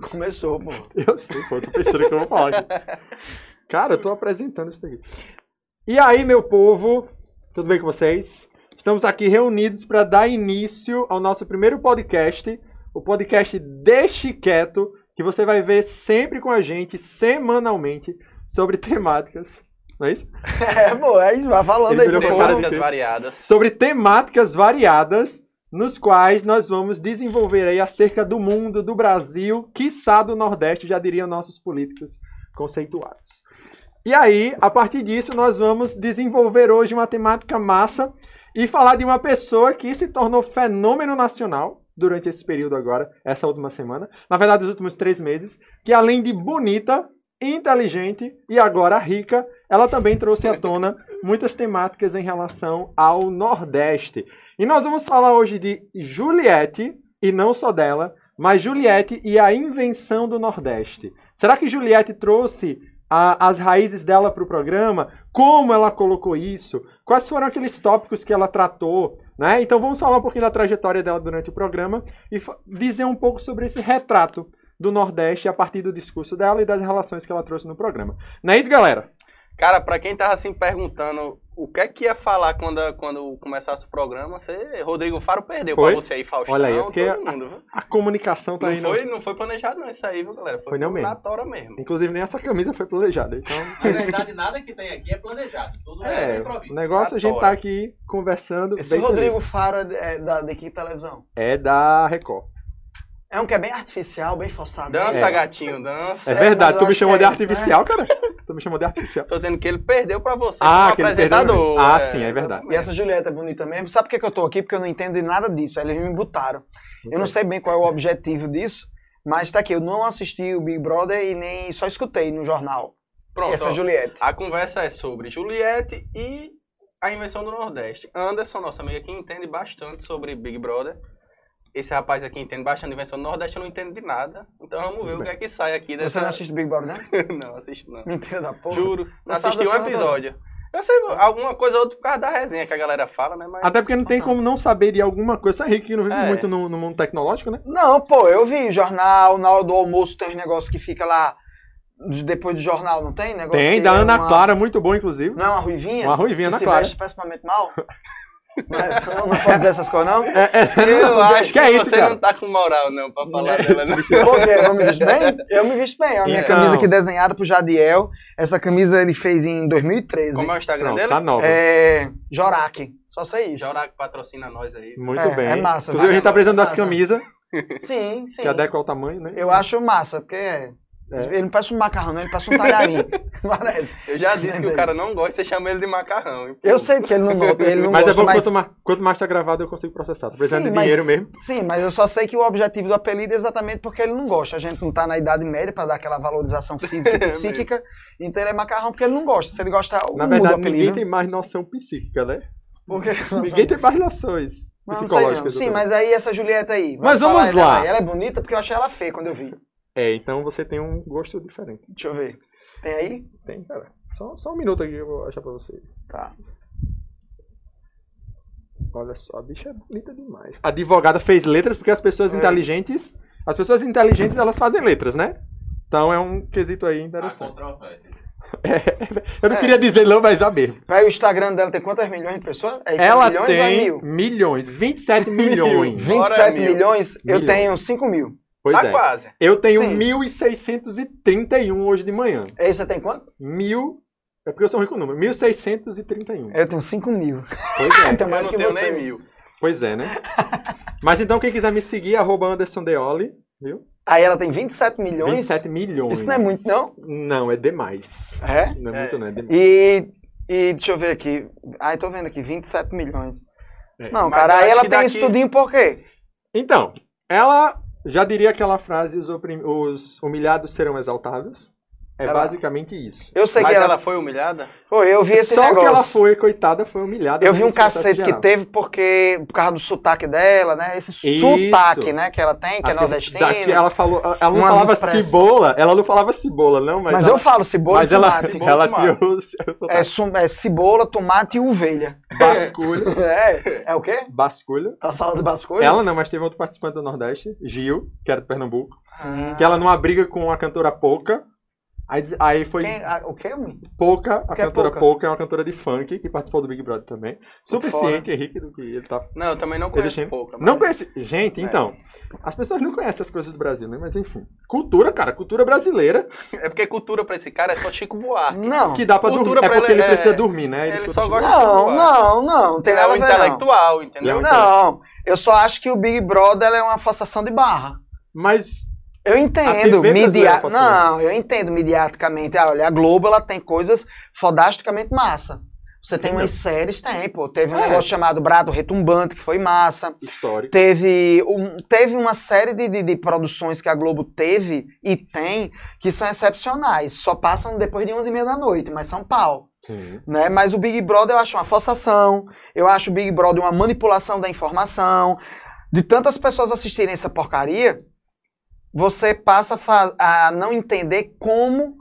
Começou, pô. Eu sei, pô, tô pensando que eu vou falar aqui. Cara, eu tô apresentando isso daqui. E aí, meu povo, tudo bem com vocês? Estamos aqui reunidos para dar início ao nosso primeiro podcast, o podcast Deixe Quieto, que você vai ver sempre com a gente, semanalmente, sobre temáticas. Não é isso? É, pô, aí vai falando Ele aí. Temáticas variadas. Sobre temáticas variadas, nos quais nós vamos desenvolver aí acerca do mundo, do Brasil, quiçá do Nordeste, já diriam nossos políticos conceituados. E aí, a partir disso, nós vamos desenvolver hoje uma temática massa e falar de uma pessoa que se tornou fenômeno nacional durante esse período agora, essa última semana, na verdade, os últimos três meses, que além de bonita, inteligente e agora rica, ela também trouxe à tona muitas temáticas em relação ao Nordeste. E nós vamos falar hoje de Juliette, e não só dela, mas Juliette e a invenção do Nordeste. Será que Juliette trouxe a- as raízes dela para o programa? Como ela colocou isso? Quais foram aqueles tópicos que ela tratou? Né? Então vamos falar um pouquinho da trajetória dela durante o programa e dizer um pouco sobre esse retrato do Nordeste a partir do discurso dela e das relações que ela trouxe no programa. Não é isso, galera? Cara, pra quem tava assim perguntando o que é que ia falar quando, quando começasse o programa, você, Rodrigo Faro perdeu Foi? pra você aí, Faustão, Olha aí, porque todo mundo, viu? A comunicação tá Não aí. foi, não foi planejado não isso aí, viu, galera? Foi não mesmo. tora mesmo. Inclusive, nem essa camisa foi planejada. Então, Na verdade, nada que tem aqui é planejado. Tudo é, é, improviso. o negócio é a gente tá aqui conversando. Esse Rodrigo feliz. Faro é de- é da, de que televisão? É da Record. É um que é bem artificial, bem forçado. Dança, É. gatinho, dança. É, É, verdade, tu me chamou de é isso, artificial, cara? Me chamou de artificial. Tô dizendo que ele perdeu pra você Ah, como que apresentador. Ah, sim, é verdade. E essa Julieta é bonita mesmo. Sabe por que, que eu tô aqui? Porque eu não entendo de nada disso. Aí Eles me botaram. Eu não sei bem qual é o objetivo disso, mas tá aqui. Eu não assisti o Big Brother e nem só escutei no jornal. Pronto, essa ó, Juliette. a conversa é sobre Juliette e a invenção do Nordeste. Anderson, nosso amigo aqui, entende bastante sobre Big Brother. Esse rapaz aqui entende bastante de invenção do Nordeste, eu não entendo de nada. Então vamos ver Muito o que é que sai aqui dessa... Você não assiste Big Brother, né? não, assisto não. Mentira da porra. Juro, Não assisti um episódio. Eu sei alguma coisa ou outra por causa da resenha que a galera fala, né? Mas Até porque não tem como não saber de alguma coisa. Essa Rick que não vive É. muito no, no mundo tecnológico, né? Não, pô, eu vi jornal, na hora do almoço tem uns negócios que fica lá de- depois do jornal, não tem? Negócio Tem, da é Ana uma- Clara, muito bom, inclusive. Não é uma ruivinha? Uma ruivinha, Ana se Clara. veste pessimamente mal? Mas não, não pode dizer essas coisas, não? É, é, eu acho que, que é isso, você cara? não tá com moral, não, pra falar dela, né? Por quê? Eu me visto bem? Eu me visto bem. A minha Então. camisa aqui desenhada por Jadiel. Essa camisa ele fez em 2013. Como é o Instagram Pronto, dele? tá nova. É. Jorac. Só sei isso. Jorac patrocina nós aí. Muito É, bem. é massa, Inclusive, a gente tá precisando das camisas, Sim, sim. que adequa ao tamanho, né? Eu acho massa, porque é. É. Ele não parece um macarrão, não, ele parece um talharim. Parece. Eu já disse que o cara não gosta, você chama ele de macarrão. hein? Eu sei que ele não ele não mas gosta, é bom mas... quanto mais, quanto mais tá gravado, eu consigo processar. Tô precisando Sim, de mas- dinheiro mesmo. Sim, mas eu só sei que o objetivo do apelido é exatamente porque ele não gosta. A gente não tá na idade média pra dar aquela valorização física e É psíquica. então ele é macarrão porque ele não gosta. Se ele gostar, Na muda verdade, o apelido. ninguém tem mais noção psíquica, né? Porque Ninguém tem mais noções Não, não sei não. psicológicas. Sim, mas aí essa Julieta aí. Mas vamos lá. Ela é bonita porque eu achei ela feia quando eu vi. É, então você tem um gosto diferente. Deixa eu ver. Tem aí? Tem, cara. Só, só um minuto aqui que eu vou achar pra você. Tá. Olha só, a bicha é bonita demais. A advogada fez letras porque as pessoas É. inteligentes. As pessoas inteligentes, elas fazem letras, né? Então é um quesito aí interessante. controvérsias. Eu não É. queria dizer não, mas a mesmo. Aí o Instagram dela tem quantas milhões de pessoas? É isso, Ela milhões ou é tem mil? milhões, 27 milhões. 27 Bora, mil. milhões, eu Milhões. tenho 5 mil. Pois tá é. quase. Eu tenho Sim. 1.631 hoje de manhã. Aí você tem quanto? Mil. É porque eu sou rico com número. 1.631. Eu tenho 5 mil. Pois é. Então, Eu mais não que tenho você. nem mil. Pois é, né? Mas então, quem quiser me seguir, arroba Anderson Deoli, viu? Aí ela tem 27 milhões. 27 milhões. Isso não é muito, não? Não, é demais. É? Não é, É. muito, não, é demais. E, e deixa eu ver aqui. Ai, tô vendo aqui, 27 milhões. É. Não, Mas cara, eu aí ela tem daqui- isso tudinho por quê? Então, ela já diria aquela frase: os, os humilhados serão exaltados. É Ela- basicamente isso. Eu sei Mas que ela... ela foi humilhada? Foi, eu vi esse Só negócio. que ela foi, coitada, foi humilhada. Eu vi um nesse processo cacete que teve porque, por causa do sotaque dela, né? Esse Isso. sotaque, né, que ela tem, que é Acho nordestina. daqui ela falou, ela não falava expressões. cebola, ela não falava cebola, não, mas, Mas, ela, eu falo cebola mas e ela, tomate. Cebola e ela tomate. tirou o É, sum- é cebola, tomate e ovelha. Basculho, É, é o quê? basculho. Tá falando de basculho? Ela não, mas teve outro participante do Nordeste, Gil, que era de Pernambuco, Sim. que ela numa briga com a cantora Pouca, aí, aí foi Quem, a- o quê, mãe? Pouca, a que é cantora Pouca? Pouca é uma cantora de funk que participou do Big Brother também. Super ciente, Henrique, do que ele tá Não, eu também não conheço Existindo? pouca. Não mas- conhece. Gente, É. então. As pessoas não conhecem as coisas do Brasil, né? Mas enfim. Cultura, cara, cultura brasileira. É porque cultura pra esse cara é só Chico Buarque. Não. Que dá pra Cultura dormir. É pra porque ele ele é- precisa dormir, né? ele escuta só gosta Buarque. Não, não, não. Não tem é nada o não. intelectual, entendeu? Ele é Não, eu só acho que o Big Brother é uma forçação de barra. Mas. Eu entendo, media... passou. não, eu entendo mediaticamente. Ah, olha, a Globo ela tem coisas fodasticamente massa. Você tem Entendeu? umas séries, tem, pô. Teve um É. negócio chamado Brado Retumbante, que foi massa. Histórico. Teve, um, teve uma série de, de, de produções que a Globo teve e tem que são excepcionais. Só passam depois de 11 e meia da noite, mas são pau. Sim. Né? Mas o Big Brother eu acho uma forçação, eu acho o Big Brother uma manipulação da informação. De tantas pessoas assistirem essa porcaria, você passa a, não entender como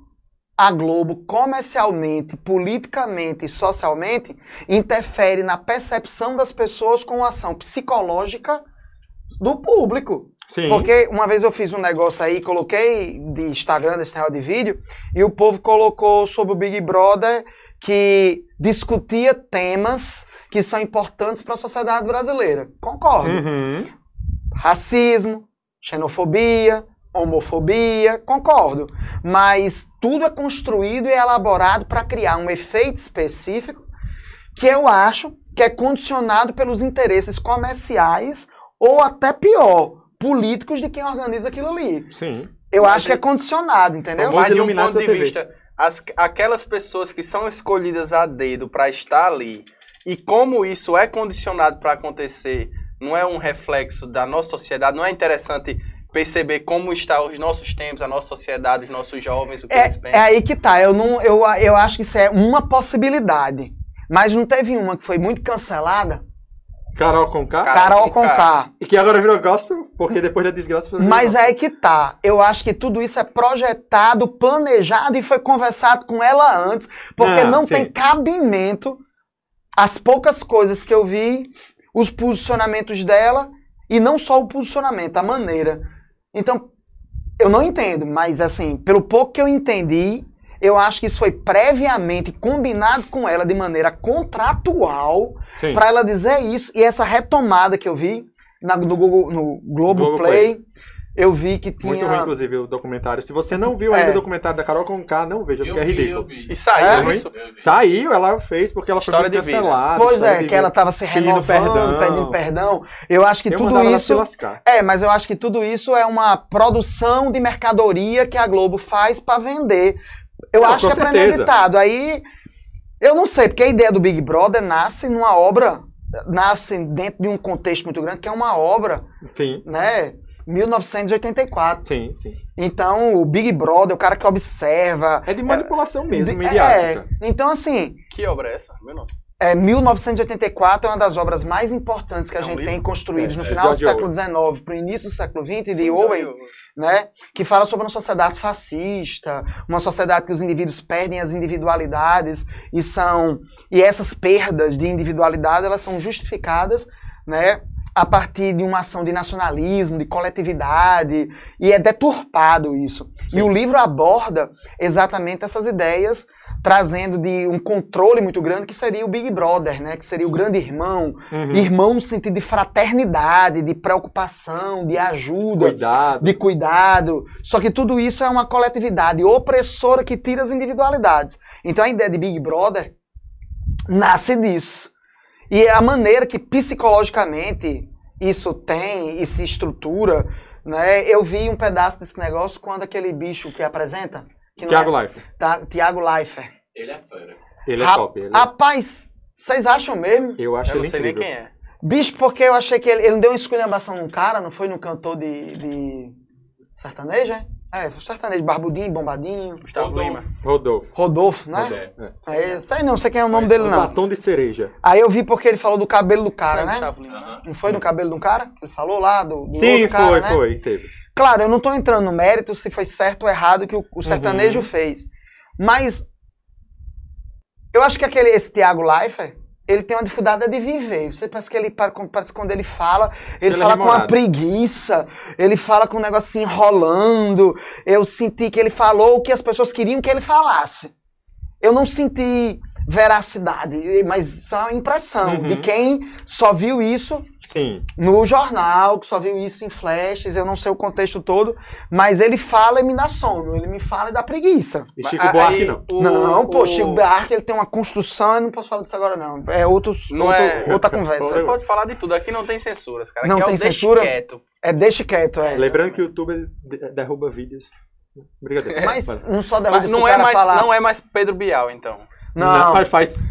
a Globo, comercialmente, politicamente e socialmente, interfere na percepção das pessoas com a ação psicológica do público. Sim. Porque uma vez eu fiz um negócio aí, coloquei de Instagram, desse negócio de vídeo, e o povo colocou sobre o Big Brother que discutia temas que são importantes para a sociedade brasileira. Concordo. Uhum. Racismo, xenofobia, homofobia, concordo. Mas tudo é construído e elaborado para criar um efeito específico que eu acho que é condicionado pelos interesses comerciais ou até pior, políticos de quem organiza aquilo ali. Sim. Eu Mas acho que é condicionado, entendeu? Mas de um ponto de TV. vista, as- aquelas pessoas que são escolhidas a dedo para estar ali e como isso é condicionado para acontecer, não é um reflexo da nossa sociedade, não é interessante perceber como está os nossos tempos, a nossa sociedade, os nossos jovens, o que eles É, pensam. é aí que tá. Eu, não, eu, eu acho que isso é uma possibilidade. Mas não teve uma que foi muito cancelada? Carol com K. Carol. K. E que agora virou gospel, porque depois da desgraça foi Mas é aí que tá. Eu acho que tudo isso é projetado, planejado e foi conversado com ela antes, porque Não, não sim. tem cabimento as poucas coisas que eu vi, os posicionamentos dela e não só o posicionamento, a maneira. Então, eu não entendo, mas assim, pelo pouco que eu entendi, eu acho que isso foi previamente combinado com ela de maneira contratual para ela dizer isso. E essa retomada que eu vi na- no Google, no Globo Play, eu vi que tinha Muito ruim, inclusive, o documentário. Se você não viu ainda É. o documentário da Carol com K, não veja, porque Eu é vi, ridículo. eu vi. E saiu É? isso. Eu vi. Saiu, ela fez porque ela História foi muito de vida. cancelada. Pois é, de que ela estava se Pedindo renovando, perdão. pedindo perdão. Eu acho que Eu tudo mandava ela se isso. É, mas eu acho que tudo isso é uma produção de mercadoria que a Globo faz para vender. Eu Não, acho que é certeza. premeditado. Aí, eu não sei, porque a ideia do Big Brother nasce numa obra, nasce dentro de um contexto muito grande, que é uma obra, Sim, né? 1984. sim, sim. Então, o Big Brother, o cara que observa. É de manipulação mesmo, de- mediática. é, então, assim, Que obra é essa? Meu nossa. é, 1984 é uma das obras mais importantes que a É um gente livro? tem construídas É, no é, final do século XIX para o início do século XX, de Sim, Orwell, eu- né, que fala sobre uma sociedade fascista, uma sociedade que os indivíduos perdem as individualidades e são e essas perdas de individualidade elas são justificadas, né, a partir de uma ação de nacionalismo, de coletividade e é deturpado isso. E o livro aborda exatamente essas ideias trazendo de um controle muito grande que seria o Big Brother, né, que seria o grande irmão, Uhum. irmão no sentido de fraternidade, de preocupação, de ajuda, Cuidado. de cuidado. Só que tudo isso é uma coletividade opressora que tira as individualidades. Então a ideia de Big Brother nasce disso. E é a maneira que psicologicamente isso tem e se estrutura, né? Eu vi um pedaço desse negócio quando aquele bicho que apresenta, que não Thiago é, Life. tá, Tiago Leifert. Ele é fera. Ele é Ra- top. Ele é- Rapaz, vocês acham mesmo? Eu acho Eu não sei nem incrível. quem é. Bicho, porque eu achei que ele, ele não deu uma esculhambação num cara, não foi no cantor de, de sertanejo, é? É, o sertanejo barbudinho, bombadinho. Gustavo Rodolfo. Lima. Rodolfo. Rodolfo, né? Rodolfo, é. É, sei não, sei quem é o nome Mas dele o não. Batom de cereja. Aí eu vi porque ele falou do cabelo do cara, Será né? Gustavo Lima? Aham. Não foi no cabelo um cara? Ele falou lá do, do Sim, outro cara, foi, né? foi, teve. Claro, eu não tô entrando no mérito se foi certo ou errado que o, o sertanejo fez. Mas eu acho que aquele, esse Thiago Leifert, ele tem uma dificuldade de viver. Você parece que ele, parece quando ele fala, ele Ele é fala com uma preguiça, ele fala com um negocinho enrolando. Eu senti que ele falou o que as pessoas queriam que ele falasse. Eu não senti veracidade, mas isso é uma impressão Uhum. de quem só viu isso Sim. no jornal, que só viu isso em flashes, eu não sei o contexto todo, mas ele fala e me dá sono, ele me fala e dá preguiça. E Chico aí Buarque não. o- não, pô, o- Chico Buarque ele tem uma construção, eu não posso falar disso agora não, é outros, Não outro- é- outra conversa. Você pode falar de tudo, aqui não tem censuras, cara. Não aqui tem é o deixe censura? quieto. É deixa quieto, é. Lembrando que o YouTube de- derruba vídeos. Brincadeira. Mas não só derruba Mas não é, mais, falar. não é mais Pedro Bial, então. Não, Mas faz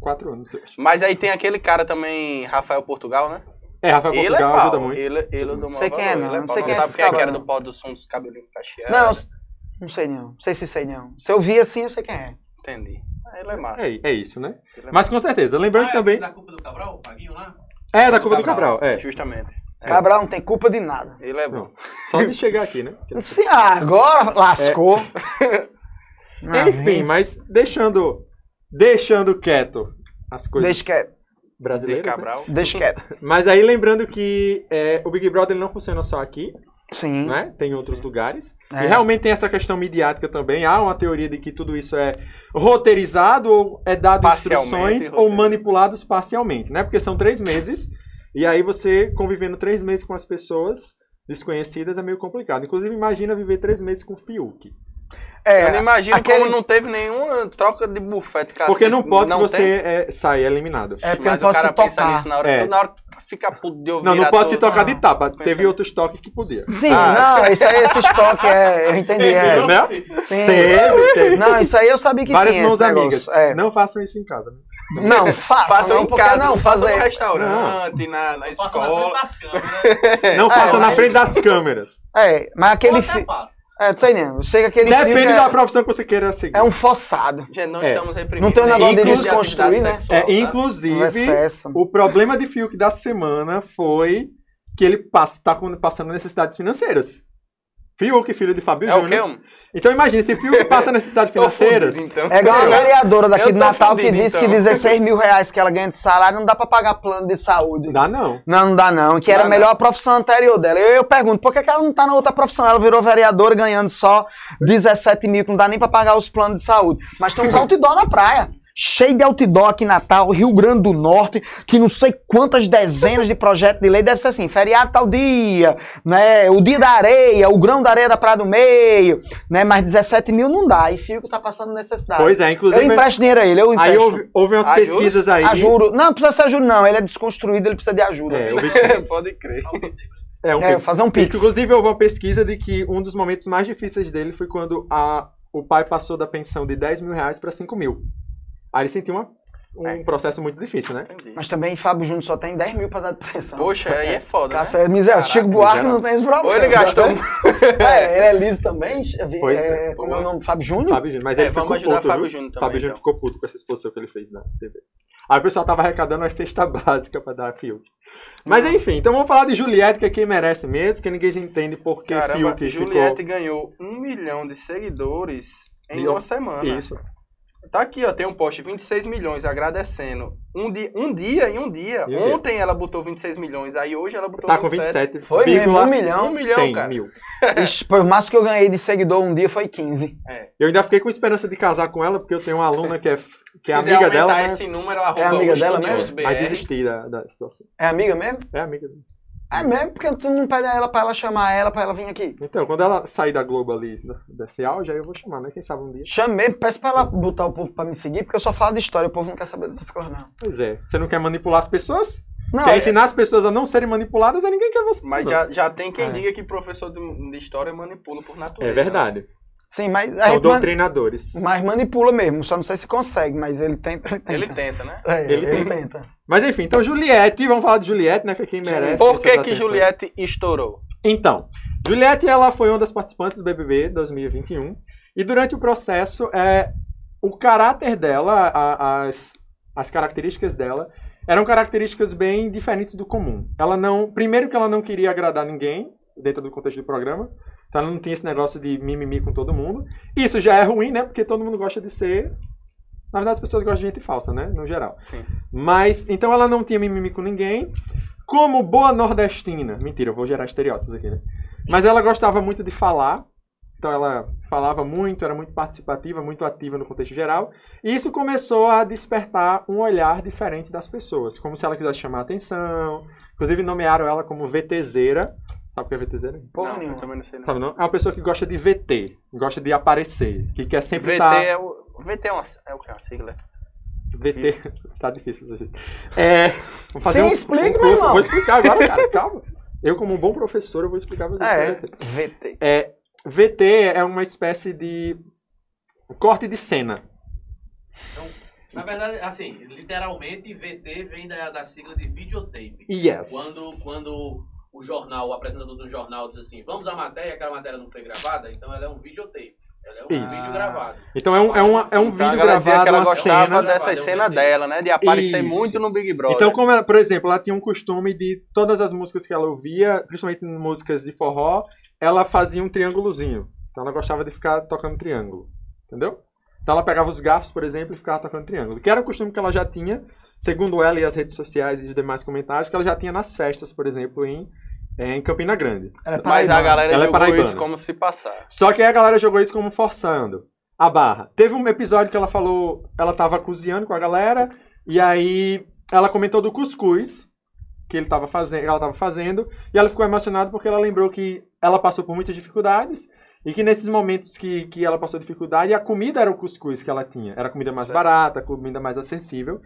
quatro anos, eu acho. Mas aí tem aquele cara também, Rafael Portugal, né? É, Rafael ele Portugal é pau. ajuda muito. Ele, ele eu dou Sei maior quem é, não. ele Não pau. sei quem é sabe esse quem é que era não. do pó do som dos cabelinhos cacheados? não, não sei não, não sei se sei não. Se eu vi assim, eu sei quem é. Entendi. Ah, Ele é massa. É, é isso, né? É Mas com certeza. Lembrando Ah, que é também. Da culpa do Cabral, o Paguinho lá? É, da Cuba do Cabral, Cabral. É. Justamente. É. Cabral não tem culpa de nada. Ele é bom. Não. Só de chegar aqui, né? Se agora lascou. Ah, Enfim, mas deixando. Deixando quieto as coisas Deixa quieto, brasileiras. né? Cabral. deixa quieto. Mas aí lembrando que é, o Big Brother não funciona só aqui, Sim. né? Tem em outros lugares. É. E realmente tem essa questão midiática também. Há uma teoria de que tudo isso é roteirizado ou é dado instruções ou manipulados parcialmente, né? Porque são três meses e aí você convivendo três meses com as pessoas desconhecidas é meio complicado. Inclusive imagina viver três meses com o Fiuk. É, eu não imagino aquele- como não teve nenhuma troca de bufete, cacete. Porque não pode não você é, sair eliminado. É porque Mas não o pode cara se pensa tocar. nisso na hora, É. na hora que fica puto de ouvir. Não, não pode se tocar de não. tapa. Pensa- Teve outros toques que podia. Sim, Ah. não, isso aí, esse estoque é. Eu entendi. É. É, né? Sim. Teve, teve. Não, isso aí eu sabia que Várias tinha mãos esse amigas. É. Não façam isso em casa. né? Não, faça, Faça não, em casa, não, não faça no restaurante, na, na Passa na frente escola. das câmeras. Não façam na frente das câmeras. É, mas aquele Ou até. É, não sei nem. Eu sei que aquele Depende é, da profissão que você queira seguir. é um forçado. Gente, não É. estamos reprimindo. Não tem um negócio de desconstruir, né? sexual, É, inclusive, excesso. o problema de Fiuk da semana foi que ele passa, tá passando necessidades financeiras. Fiuk, filho de Fábio É o quê? Então imagine, se Fiuk passa necessidades financeiras, fudido, então. É igual a vereadora daqui de Natal que disse então. que 16 mil reais que ela ganha de salário não dá pra pagar plano de saúde. não dá não. Não, não dá não. Que era Dá a melhor profissão anterior dela. Eu, eu pergunto, por que, que ela não tá na outra profissão? Ela virou vereadora ganhando só 17 mil, que não dá nem pra pagar os planos de saúde. Mas temos outdoor na praia. Cheio de outdoor aqui em Natal, Rio Grande do Norte, que não sei quantas dezenas de projetos de lei, deve ser assim, feriado tal dia, né, o dia da areia, o grão da areia da Praia do Meio, né, mas 17 mil não dá, e Fico tá passando necessidade. Pois é, eu inclusive. empresto dinheiro a ele, eu empresto. Aí houve, houve umas Ah, pesquisas aí. A juro. Não, não precisa ser juro não, ele é desconstruído, ele precisa de ajuda. É, o bicho- Pode crer. é, um É, fazer um pix. Inclusive, houve uma pesquisa de que um dos momentos mais difíceis dele foi quando a, o pai passou da pensão de 10 mil reais para 5 mil. Aí ele sentiu uma- um É. processo muito difícil, né? Entendi. Mas também Fábio Júnior só tem 10 mil pra dar de pressão. Poxa, aí é foda, Cássio né? é miserável. Caraca, Chico Buarque não tem esse problema. Ou ele gastou... É, ele é liso também. Pois é, é. como é o nome? Fábio Júnior? Fábio Júnior. Mas É, ele vamos ficou ajudar puto, Fábio? Júnior também, Fábio Júnior então. ficou puto com essa exposição que ele fez na TV. Aí o pessoal tava arrecadando uma cesta básica pra dar a Fiuk. Mas enfim, então vamos falar de Juliette, que é quem merece mesmo, porque ninguém entende por que Caramba, Fiuk Juliette ganhou um milhão de seguidores em uma semana. ficou... Isso. Tá aqui, ó, tem um post, 26 milhões, agradecendo. Um dia, um dia em um dia. Em um dia. Ontem ela botou 26 milhões, aí hoje ela botou Tá com 27. 27. Foi mesmo, um milhão. Um milhão, 100 cara. mil. O máximo que eu ganhei de seguidor um dia foi 15. Eu ainda fiquei com esperança de casar com ela, porque eu tenho uma aluna que é, que Se é amiga aumentar dela, né? esse número, arroba amiga o dela mesmo? BR. mas desisti da, da situação. É amiga mesmo? É amiga dela. É mesmo, porque tu não pede a ela pra ela chamar ela pra ela vir aqui. Então, quando ela sair da Globo ali, desse auge, aí eu vou chamar, né? Quem sabe um dia. Chame mesmo, peço pra ela botar o povo pra me seguir, porque eu só falo de história, o povo não quer saber dessas coisas, não. Pois é. Você não quer manipular as pessoas? Não, quer é- ensinar as pessoas a não serem manipuladas, aí ninguém quer você. Mas não. já, já tem quem É. diga que professor de, de história manipula por É natureza. né? Sim, mas a man- doutrinadores. mas manipula mesmo, só não sei se consegue, mas ele tenta. Ele tenta, né? É, Ele ele, tenta. tenta. Mas enfim, então Juliette, vamos falar de Juliette, né? Que é quem merece. Por que que. Juliette estourou? Então, Juliette, ela foi uma das participantes do BBB 2021. E durante o processo, é, o caráter dela, a- as, as características dela, eram características bem diferentes do comum. Ela não, primeiro que ela não queria agradar ninguém dentro do contexto do programa, então ela não tinha esse negócio de mimimi com todo mundo. Isso já é ruim, né? Porque todo mundo gosta de ser. Na verdade, as pessoas gostam de gente falsa, né? No geral. Sim. Mas, então ela não tinha mimimi com ninguém. Como boa nordestina. Mentira, eu vou gerar estereótipos aqui, né? Mas ela gostava muito de falar. Então ela falava muito, era muito participativa, muito ativa no contexto geral. E isso começou a despertar um olhar diferente das pessoas. Como se ela quisesse chamar a atenção. Inclusive nomearam ela como VTZera. Sabe o que é VTZera? Porra não, eu nenhuma. também não sei não. Sabe não? É uma pessoa que gosta de VT. Gosta de aparecer. Que quer sempre VT estar... é o. VT é, uma, é o que? Uma sigla? VT. tá difícil. gente. É, vou fazer Sim, um, explica, um meu irmão. Vou explicar agora, cara. Calma. Eu, como um bom professor, eu vou explicar pra vocês. É, que é VT. VT. É, VT é uma espécie de corte de cena. Na verdade, assim, literalmente, VT vem da, da sigla de videotape. Yes. Quando, quando o jornal, o apresentador do jornal diz assim, vamos à matéria, aquela matéria não foi gravada, então ela é um videotape. Ela é um Isso. vídeo gravado. Então é um, é uma, é um Então vídeo ela dizia gravado, que ela uma gostava cena. dessa Gravado, cena dela, né? De aparecer Isso. muito no Big Brother. Então, como ela, por exemplo, ela tinha um costume de todas as músicas que ela ouvia, principalmente músicas de forró, ela fazia um triângulozinho. Então ela gostava de ficar tocando triângulo. Entendeu? Então ela pegava os garfos, por exemplo, e ficava tocando triângulo. Que era um costume que ela já tinha, segundo ela e as redes sociais e os demais comentários, que ela já tinha nas festas, por exemplo, em, eh, em Campina Grande. É Mas a galera Ela é jogou paraibana. isso como se passar. Só que aí a galera jogou isso como forçando a barra. Teve um episódio que ela falou, ela tava cozinhando com a galera, e aí ela comentou do cuscuz que ele tava fazendo, ela tava fazendo, e ela ficou emocionada porque ela lembrou que ela passou por muitas dificuldades e que nesses momentos que, que ela passou dificuldade, a comida era o cuscuz que ela tinha. Era a comida mais Certo. barata, a comida mais acessível.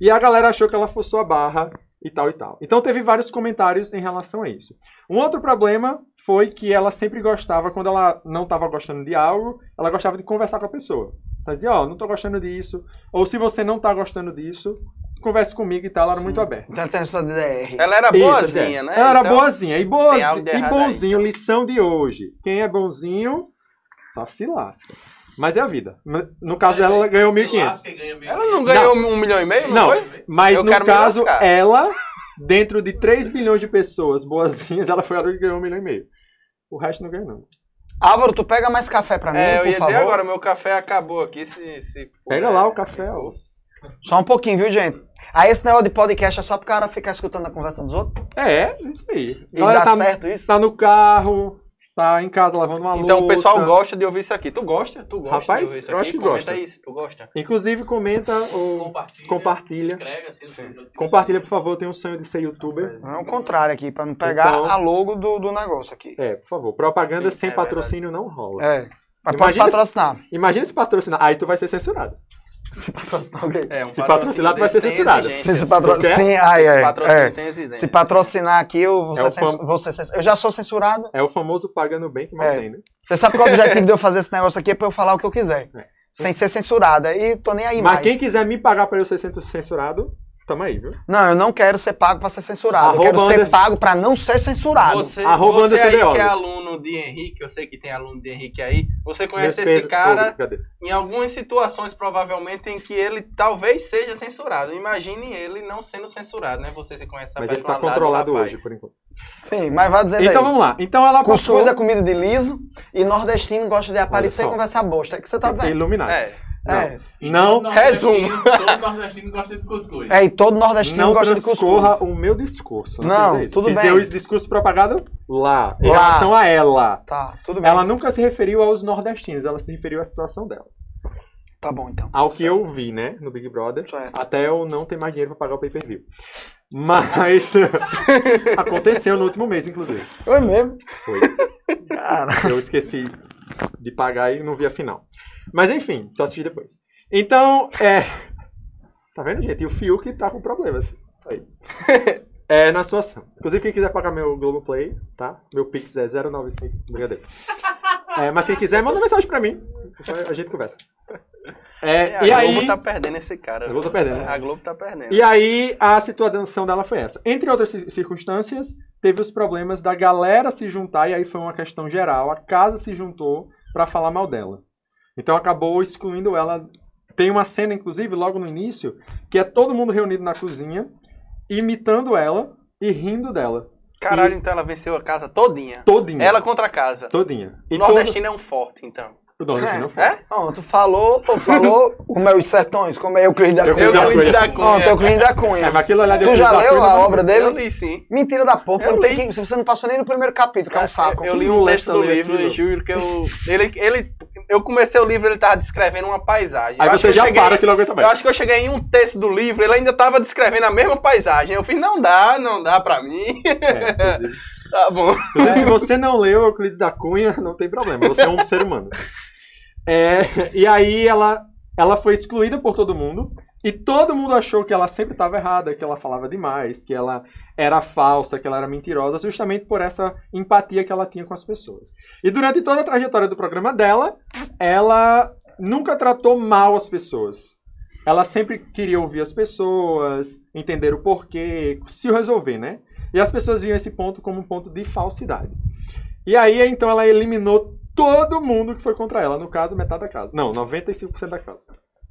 E a galera achou que ela forçou a barra e tal e tal. Então teve vários comentários em relação a isso. Um outro problema foi que ela sempre gostava, quando ela não estava gostando de algo, ela gostava de conversar com a pessoa. Ela dizia, ó, não tô gostando disso. Ou se você não tá gostando disso, converse comigo e tal. Ela era muito aberta. Então ela tem essa DR. Ela era Isso, boazinha, é. né? Ela era Então, boazinha. E, tem boazi... algo de e errado aí, bonzinho, então. lição de hoje. Quem é bonzinho, só se lasca. Mas é a vida. No- caso dela, ela ganhou Se 1.500. lasca e ganha 1.500. Ela não ganhou um milhão e meio, não, Não, foi? mas Eu no caso, ela, dentro de 3 bilhões de pessoas boazinhas, ela foi a que ganhou um milhão e meio. O resto não ganhou, não. Álvaro, tu pega mais café pra mim, É, eu por ia favor. dizer agora, meu café acabou aqui. Se, se Pega lá o café, ó. Só um pouquinho, viu, gente? Aí esse negócio de podcast é só pro cara ficar escutando a conversa dos outros? É, isso aí. E Galera dá tá, certo isso? tá no carro, tá em casa lavando uma louça. Então o pessoal gosta de ouvir isso aqui. Tu gosta? Tu gosta Rapaz, de ouvir isso eu aqui? acho que Comenta gosta. isso. Tu gosta? Inclusive, comenta ou Compartilha. Compartilha. Se inscreve, assim, no seu- compartilha, por favor. Eu tenho um sonho de ser youtuber. É o contrário aqui, pra não pegar Então- a logo do, do negócio aqui. É, por favor. Propaganda Sim, sem é patrocínio não rola. É. Mas pode Imagina se- patrocinar. Imagina se patrocinar. Aí tu vai ser censurado. Se patrocinar alguém. É, um Se patrocinado, vai ser censurado. Se, se patro... Tu quer? Sim, ai, ai, patrocínio é. tem exigências. Se patrocinar aqui, eu vou É ser fam- vou ser censu- Eu já sou censurado. É o famoso pagando bem que mal É. tem, né? Você sabe que o objetivo de eu fazer esse negócio aqui é pra eu falar o que eu quiser. É. Sem ser censurado. Aí tô nem aí Mas mais. quem quiser me pagar pra eu ser cen- censurado, tamo aí, viu? Não, eu não quero ser pago pra ser censurado. Arroba eu quero ser Anderson- pago pra não ser censurado. Você, Arroba você Anderson aí Deola. que é aluno de Henrique, eu sei que tem aluno de Henrique aí, você conhece esse cara em algumas situações, provavelmente, em que ele talvez seja censurado. Imagine ele não sendo censurado, né? Você se conhece a Mas ele tá controlado hoje, por enquanto. Sim, mas vai dizendo Então aí. vamos lá. Então ela passou... Cuscuz é comida de liso e nordestino gosta de aparecer e conversar bosta. É o que você tá dizendo. Iluminados. É. Não, Todo resumo. nordestino- Todo nordestino gosta de cuscuz. É, e todo nordestino não gosta de transcorra cuscuz. o meu discurso. Não, isso. tudo bem. dizer o discurso propagado lá, em Lá. relação a ela. Tá, tudo bem. Ela nunca se referiu aos nordestinos, ela se referiu à situação dela. Tá bom, então. Ao que eu vi, né, no Big Brother. Certo. Até eu não ter mais dinheiro pra pagar o pay-per-view. Mas aconteceu no último mês, inclusive. Foi mesmo. Foi. Cara. Eu esqueci de pagar e não vi a final. Mas enfim, só assisti depois. Então, é. Tá vendo, gente? E o Fiuk tá com problemas. Aí. É na situação. Inclusive, quem quiser pagar meu Globoplay, tá? Meu Pix é 095. Brincadeira. É, mas quem quiser, manda mensagem pra mim. A gente conversa. É, a e Globo aí, tá perdendo esse cara. A Globo tá perdendo, né? A Globo tá perdendo. e aí a situação dela foi essa. Entre outras ci- circunstâncias, teve os problemas da galera se juntar, e aí foi uma questão geral. A casa se juntou pra falar mal dela. Então acabou excluindo ela. Tem uma cena, inclusive, logo no início, que é todo mundo reunido na cozinha, imitando ela e rindo dela. Caralho, então ela venceu a casa todinha. Todinha. Ela contra a casa. Todinha. O E nordestino é um forte, então. O nordestino É. foi. É? Não, tu falou, tu falou como é os sertões, como é Euclides da Euclides Cunha. da Euclides da Não, Cunha. tem Euclides da É, Cunha. mas aquilo olhar de Tu já leu Cunha a não- obra Eu dele? li, sim. Mentira da porra, Eu não tem que- se você não passou nem no primeiro capítulo, que é um saco. Eu li Não um leste texto do livro aquilo. e juro que eu. Ele, ele, eu comecei o livro ele tava descrevendo uma paisagem. Aí Eu acho você que eu já cheguei- para que não aguenta mais. Eu acho que eu cheguei em um texto do livro, ele ainda tava descrevendo a mesma paisagem. Eu fiz, não dá, não dá pra mim. É. tá bom. Se você não leu Euclides da Cunha, não tem problema, você é um ser humano. É, e aí ela, ela foi excluída por todo mundo, e todo mundo achou que ela sempre estava errada, que ela falava demais, que ela era falsa, que ela era mentirosa, justamente por essa empatia que ela tinha com as pessoas. E durante toda a trajetória do programa dela, ela nunca tratou mal as pessoas. Ela sempre queria ouvir as pessoas, entender o porquê, se resolver, né? E as pessoas viam esse ponto como um ponto de falsidade. E aí, então, ela eliminou todo mundo que foi contra ela. No caso, metade da casa. Não, 95% da casa.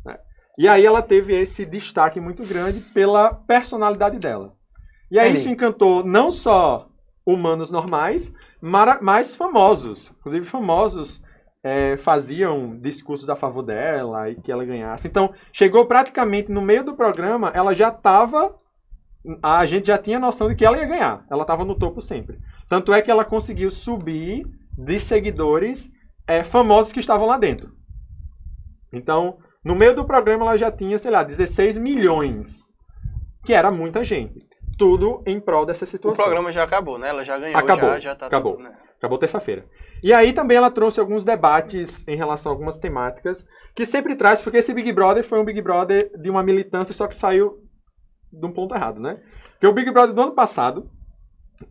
né? E aí ela teve esse destaque muito grande pela personalidade dela. E aí Entendi. isso encantou não só humanos normais, mas famosos. Inclusive, famosos é, faziam discursos a favor dela e que ela ganhasse. Então, chegou praticamente no meio do programa, ela já estava. A gente já tinha noção de que ela ia ganhar. Ela estava no topo sempre. Tanto é que ela conseguiu subir de seguidores é, famosos que estavam lá dentro. Então, no meio do programa, ela já tinha, sei lá, 16 milhões. Que era muita gente. Tudo em prol dessa O situação. programa já acabou, né? Ela já ganhou, Acabou, já, já tá acabou. tudo, né? Acabou terça-feira. E aí também ela trouxe alguns debates em relação a algumas temáticas que sempre traz, porque esse Big Brother foi um Big Brother de uma militância, só que saiu de um ponto errado, né? Porque o Big Brother do ano passado,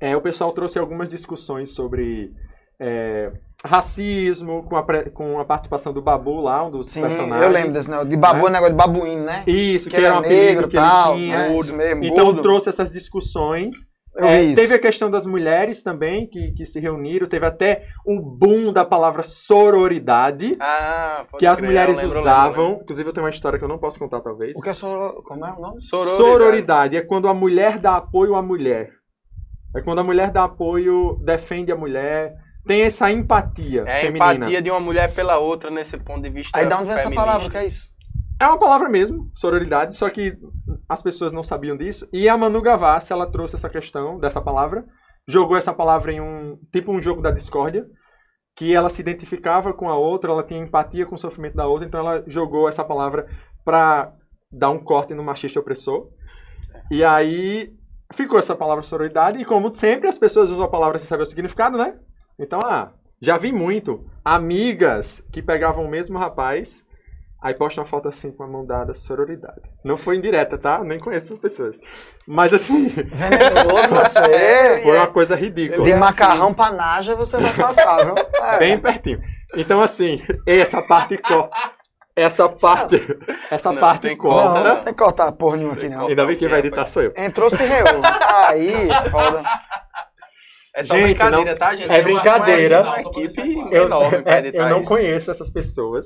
é, o pessoal trouxe algumas discussões sobre é, racismo, com a, pre- com a participação do Babu lá, um dos Sim, negócios. eu lembro desse negócio. De babu, Né? negócio de babuíno, né? Isso, que, ele era um é apelido negro que e tal, ele tinha. né? Isso mesmo, Então gordo. trouxe essas discussões. Eu É, vi isso. teve a questão das mulheres também, que, que se reuniram. Teve até o boom da palavra sororidade, Ah, que as crer, mulheres lembro, usavam. lembro. Inclusive, eu tenho uma história que eu não posso contar, talvez. O que é soro... Como é o nome? Sororidade. Sororidade é quando a mulher dá apoio à mulher. É quando a mulher dá apoio, defende a mulher. Tem essa empatia É a feminina. empatia de uma mulher pela outra nesse ponto de vista Aí dá onde vem essa feminista. palavra, que é isso? É uma palavra mesmo, sororidade, só que as pessoas não sabiam disso. E a Manu Gavassi, ela trouxe essa questão dessa palavra, jogou essa palavra em um tipo um jogo da discórdia, que ela se identificava com a outra, ela tinha empatia com o sofrimento da outra, então ela jogou essa palavra pra dar um corte no machista opressor. E aí ficou essa palavra sororidade, e como sempre, as pessoas usam a palavra sem saber o significado, né? Então, ah, já vi muito amigas que pegavam o mesmo rapaz Aí posta uma foto assim com a mão dada, sororidade. Não foi indireta, tá? Nem conheço essas pessoas. Mas assim, Venenoso você. foi uma coisa ridícula. De é assim. macarrão pra naja você vai passar, viu? É. Bem pertinho. Então, assim, essa parte. Essa parte. Essa Não, parte tem corta. Não, corta. não tem que cortar porra nenhuma aqui, não. Ainda bem que quem vai editar sou eu. Entrou, se reou. Aí, foda. É só Gente, brincadeira, tá, gente? é Tem uma- brincadeira. Uma equipe Eu, enorme pra é, editar eu não isso. conheço essas pessoas.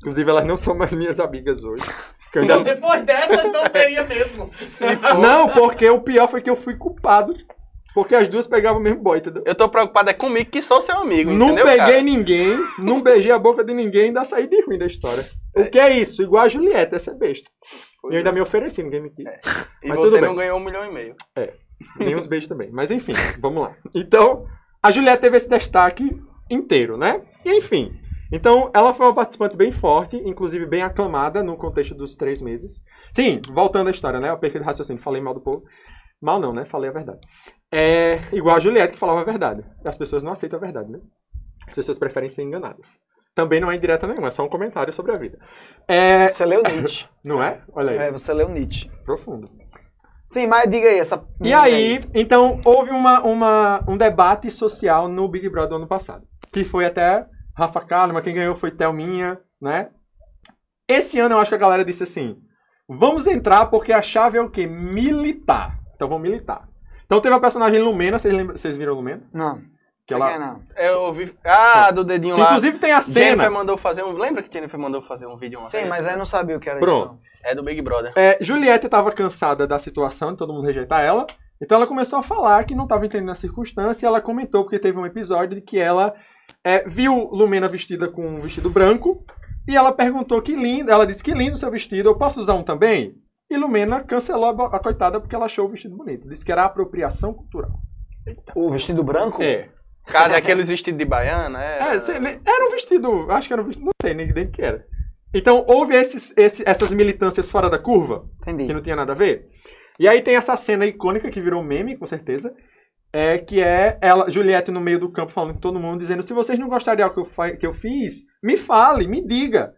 Inclusive, elas não são mais minhas amigas hoje. Ainda- Depois dessas, não seria mesmo. Se fosse- Não, porque o pior foi que eu fui culpado. Porque as duas pegavam o mesmo boy, entendeu? Eu tô preocupado é comigo que sou seu amigo, Não entendeu, peguei cara? ninguém, não beijei a boca de ninguém, ainda saí de ruim da história. O que é isso? Igual a Julieta, essa é besta. Pois E eu ainda é. me ofereci, ninguém me quis. E mas você não ganhou um milhão e meio. Nem os beijos também. Mas enfim, vamos lá. Então, a Julieta teve esse destaque inteiro, né? E enfim. Então, ela foi uma participante bem forte, inclusive bem aclamada no contexto dos três meses. Sim, voltando à história, né? O perfil de raciocínio. Falei mal do povo. Mal não, né? Falei a verdade. É igual a Julieta que falava a verdade. As pessoas não aceitam a verdade, né? As pessoas preferem ser enganadas. Também não é indireta nenhuma, é só um comentário sobre a vida. É, Você leu Nietzsche. não é? Olha aí, É, você leu Nietzsche. profundo. Sim, mas diga aí, essa. E aí, então, houve uma, uma- um debate social no Big Brother do ano passado. Que foi até Rafa Kalimann, quem ganhou foi Thelminha, né? Esse ano eu acho que a galera disse assim: vamos entrar porque a chave é o quê? Militar. Então vamos militar. Então teve a personagem Lumena, vocês, lembram, vocês viram Lumena? Não. Que Não ela, não. Eu ouvi. Ah, do dedinho lá. Inclusive tem a cena. Jennifer mandou fazer um. Lembra que Jennifer mandou fazer um vídeo uma Sim, vez? mas aí não sabia o que era Pronto. isso. É do Big Brother. É, Juliette estava cansada da situação de todo mundo rejeitar ela. Então ela começou a falar que não estava entendendo a circunstância e ela comentou, porque teve um episódio de que ela é, viu Lumena vestida com um vestido branco e ela perguntou que lindo, ela disse que lindo seu vestido, eu posso usar um também? E Lumena cancelou a, coitada porque ela achou o vestido bonito. Disse que era apropriação cultural. O vestido branco? É. Cara, daqueles vestidos de baiana, é. É, cê- era um vestido, acho que era um vestido, não sei nem nem que era. Então houve esses, esse- essas militâncias fora da curva, Entendi. que não tinha nada a ver. E aí tem essa cena icônica que virou meme, com certeza, é que é ela, Juliette no meio do campo falando com todo mundo, dizendo: se vocês não gostarem de algo que eu, fa- que eu fiz, me fale, me diga.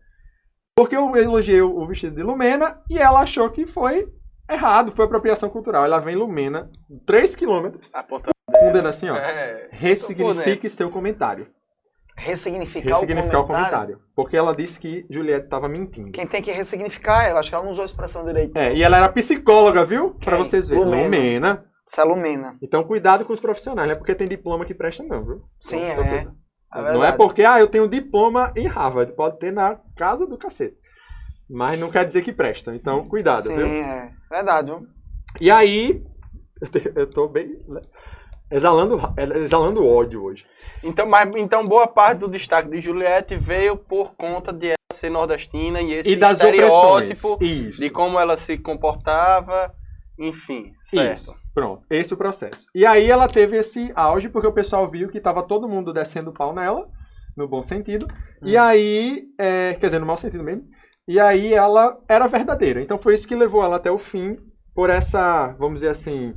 Porque eu elogiei o, o vestido de Lumena e ela achou que foi errado, foi apropriação cultural. Ela vem Lumena, 3 quilômetros, Apontando. o dedo assim, ó. É. Ressignifique seu comentário. Ressignificar, Ressignificar o comentário. Porque ela disse que Juliette estava mentindo. Quem tem que ressignificar é ela. Acho que ela não usou a expressão direito. É, e ela era psicóloga, viu? Pra Quem? vocês verem. Lumena. Lumena. Essa é a Lumena. Então cuidado com os profissionais, não é porque tem diploma que presta não, viu? Sim, é. É não é porque, ah, eu tenho diploma em Harvard. Pode ter na casa do cacete. Mas não quer dizer que presta. Então, cuidado, Sim, viu? é. Verdade, viu? E aí, eu tô bem exalando, exalando ódio hoje. Então, mas, então, boa parte do destaque de Juliette veio por conta de ela ser nordestina e esse e das opressões. estereótipo de como ela se comportava, enfim, certo. Isso. Pronto, esse é o processo. E aí ela teve esse auge porque o pessoal viu que tava todo mundo descendo pau nela, no bom sentido. E aí, é, quer dizer, no mau sentido mesmo. E aí ela era verdadeira. Então foi isso que levou ela até o fim por essa, vamos dizer assim,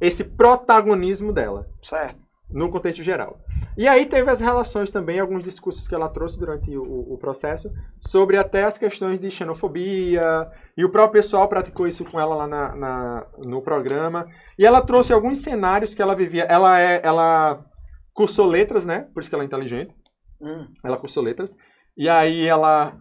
esse protagonismo dela Certo. no contexto geral. E aí teve as relações também, alguns discursos que ela trouxe durante o, o processo, sobre até as questões de xenofobia, e o próprio pessoal praticou isso com ela lá na, na- no programa. E ela trouxe alguns cenários que ela vivia. Ela é, ela cursou letras, né? Por isso que ela é inteligente. Hum. Ela cursou letras. E aí ela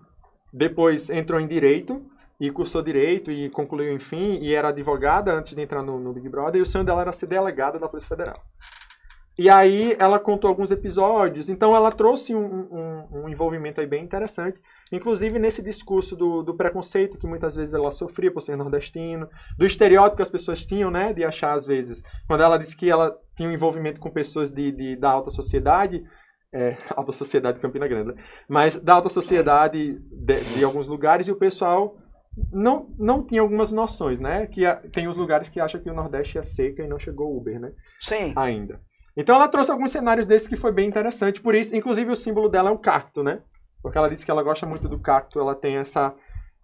depois entrou em direito e cursou direito e concluiu, enfim, e era advogada antes de entrar no, no Big Brother. E o sonho dela era ser delegada da Polícia Federal. E aí ela contou alguns episódios, então ela trouxe um, um- um envolvimento aí bem interessante, inclusive nesse discurso do, do preconceito que muitas vezes ela sofria por ser nordestino, do estereótipo que as pessoas tinham, né, de achar às vezes, quando ela disse que ela tinha um envolvimento com pessoas de, de- da alta sociedade, é, alta sociedade de Campina Grande, né? mas da alta sociedade de, de alguns lugares e o pessoal não, não tinha algumas noções, né, que a- tem os lugares que acham que o Nordeste é seca e não chegou o Uber, né, Sim. ainda. Então ela trouxe alguns cenários desses que foi bem interessante. Por isso, inclusive, o símbolo dela é um cacto, né? Porque ela disse que ela gosta muito do cacto. Ela tem essa,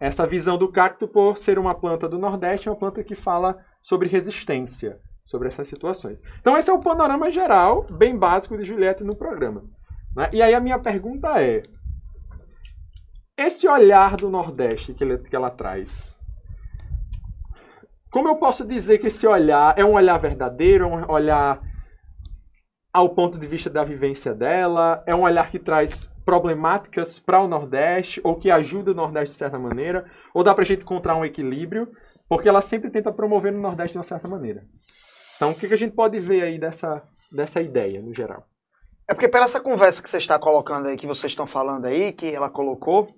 essa visão do cacto por ser uma planta do Nordeste, uma planta que fala sobre resistência, sobre essas situações. Então esse é o panorama geral, bem básico de Juliette no programa. né? E aí a minha pergunta é: esse olhar do Nordeste que, ele- que ela traz, como eu posso dizer que esse olhar é um olhar verdadeiro, é um olhar ao ponto de vista da vivência dela? É um olhar que traz problemáticas para o Nordeste ou que ajuda o Nordeste de certa maneira? Ou dá para a gente encontrar um equilíbrio? Porque ela sempre tenta promover no Nordeste de uma certa maneira. Então, o que, que a gente pode ver aí dessa, dessa ideia, no geral? É porque pela essa conversa que você está colocando aí, que vocês estão falando aí, que ela colocou,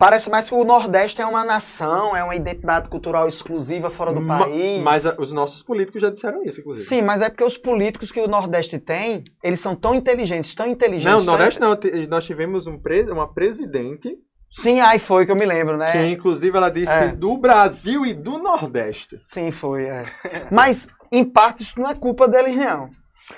parece mais que o Nordeste é uma nação, é uma identidade cultural exclusiva fora do Ma- país. Mas a- os nossos políticos já disseram isso, inclusive. Sim, mas é porque os políticos que o Nordeste tem, eles são tão inteligentes, tão Não, inteligentes. no tão- Nordeste não. Nós tivemos um pre- uma presidente Sim, aí foi que eu me lembro, né? que, inclusive, ela disse É. do Brasil e do Nordeste. Sim, foi. é. Mas, em parte, isso não é culpa deles, não.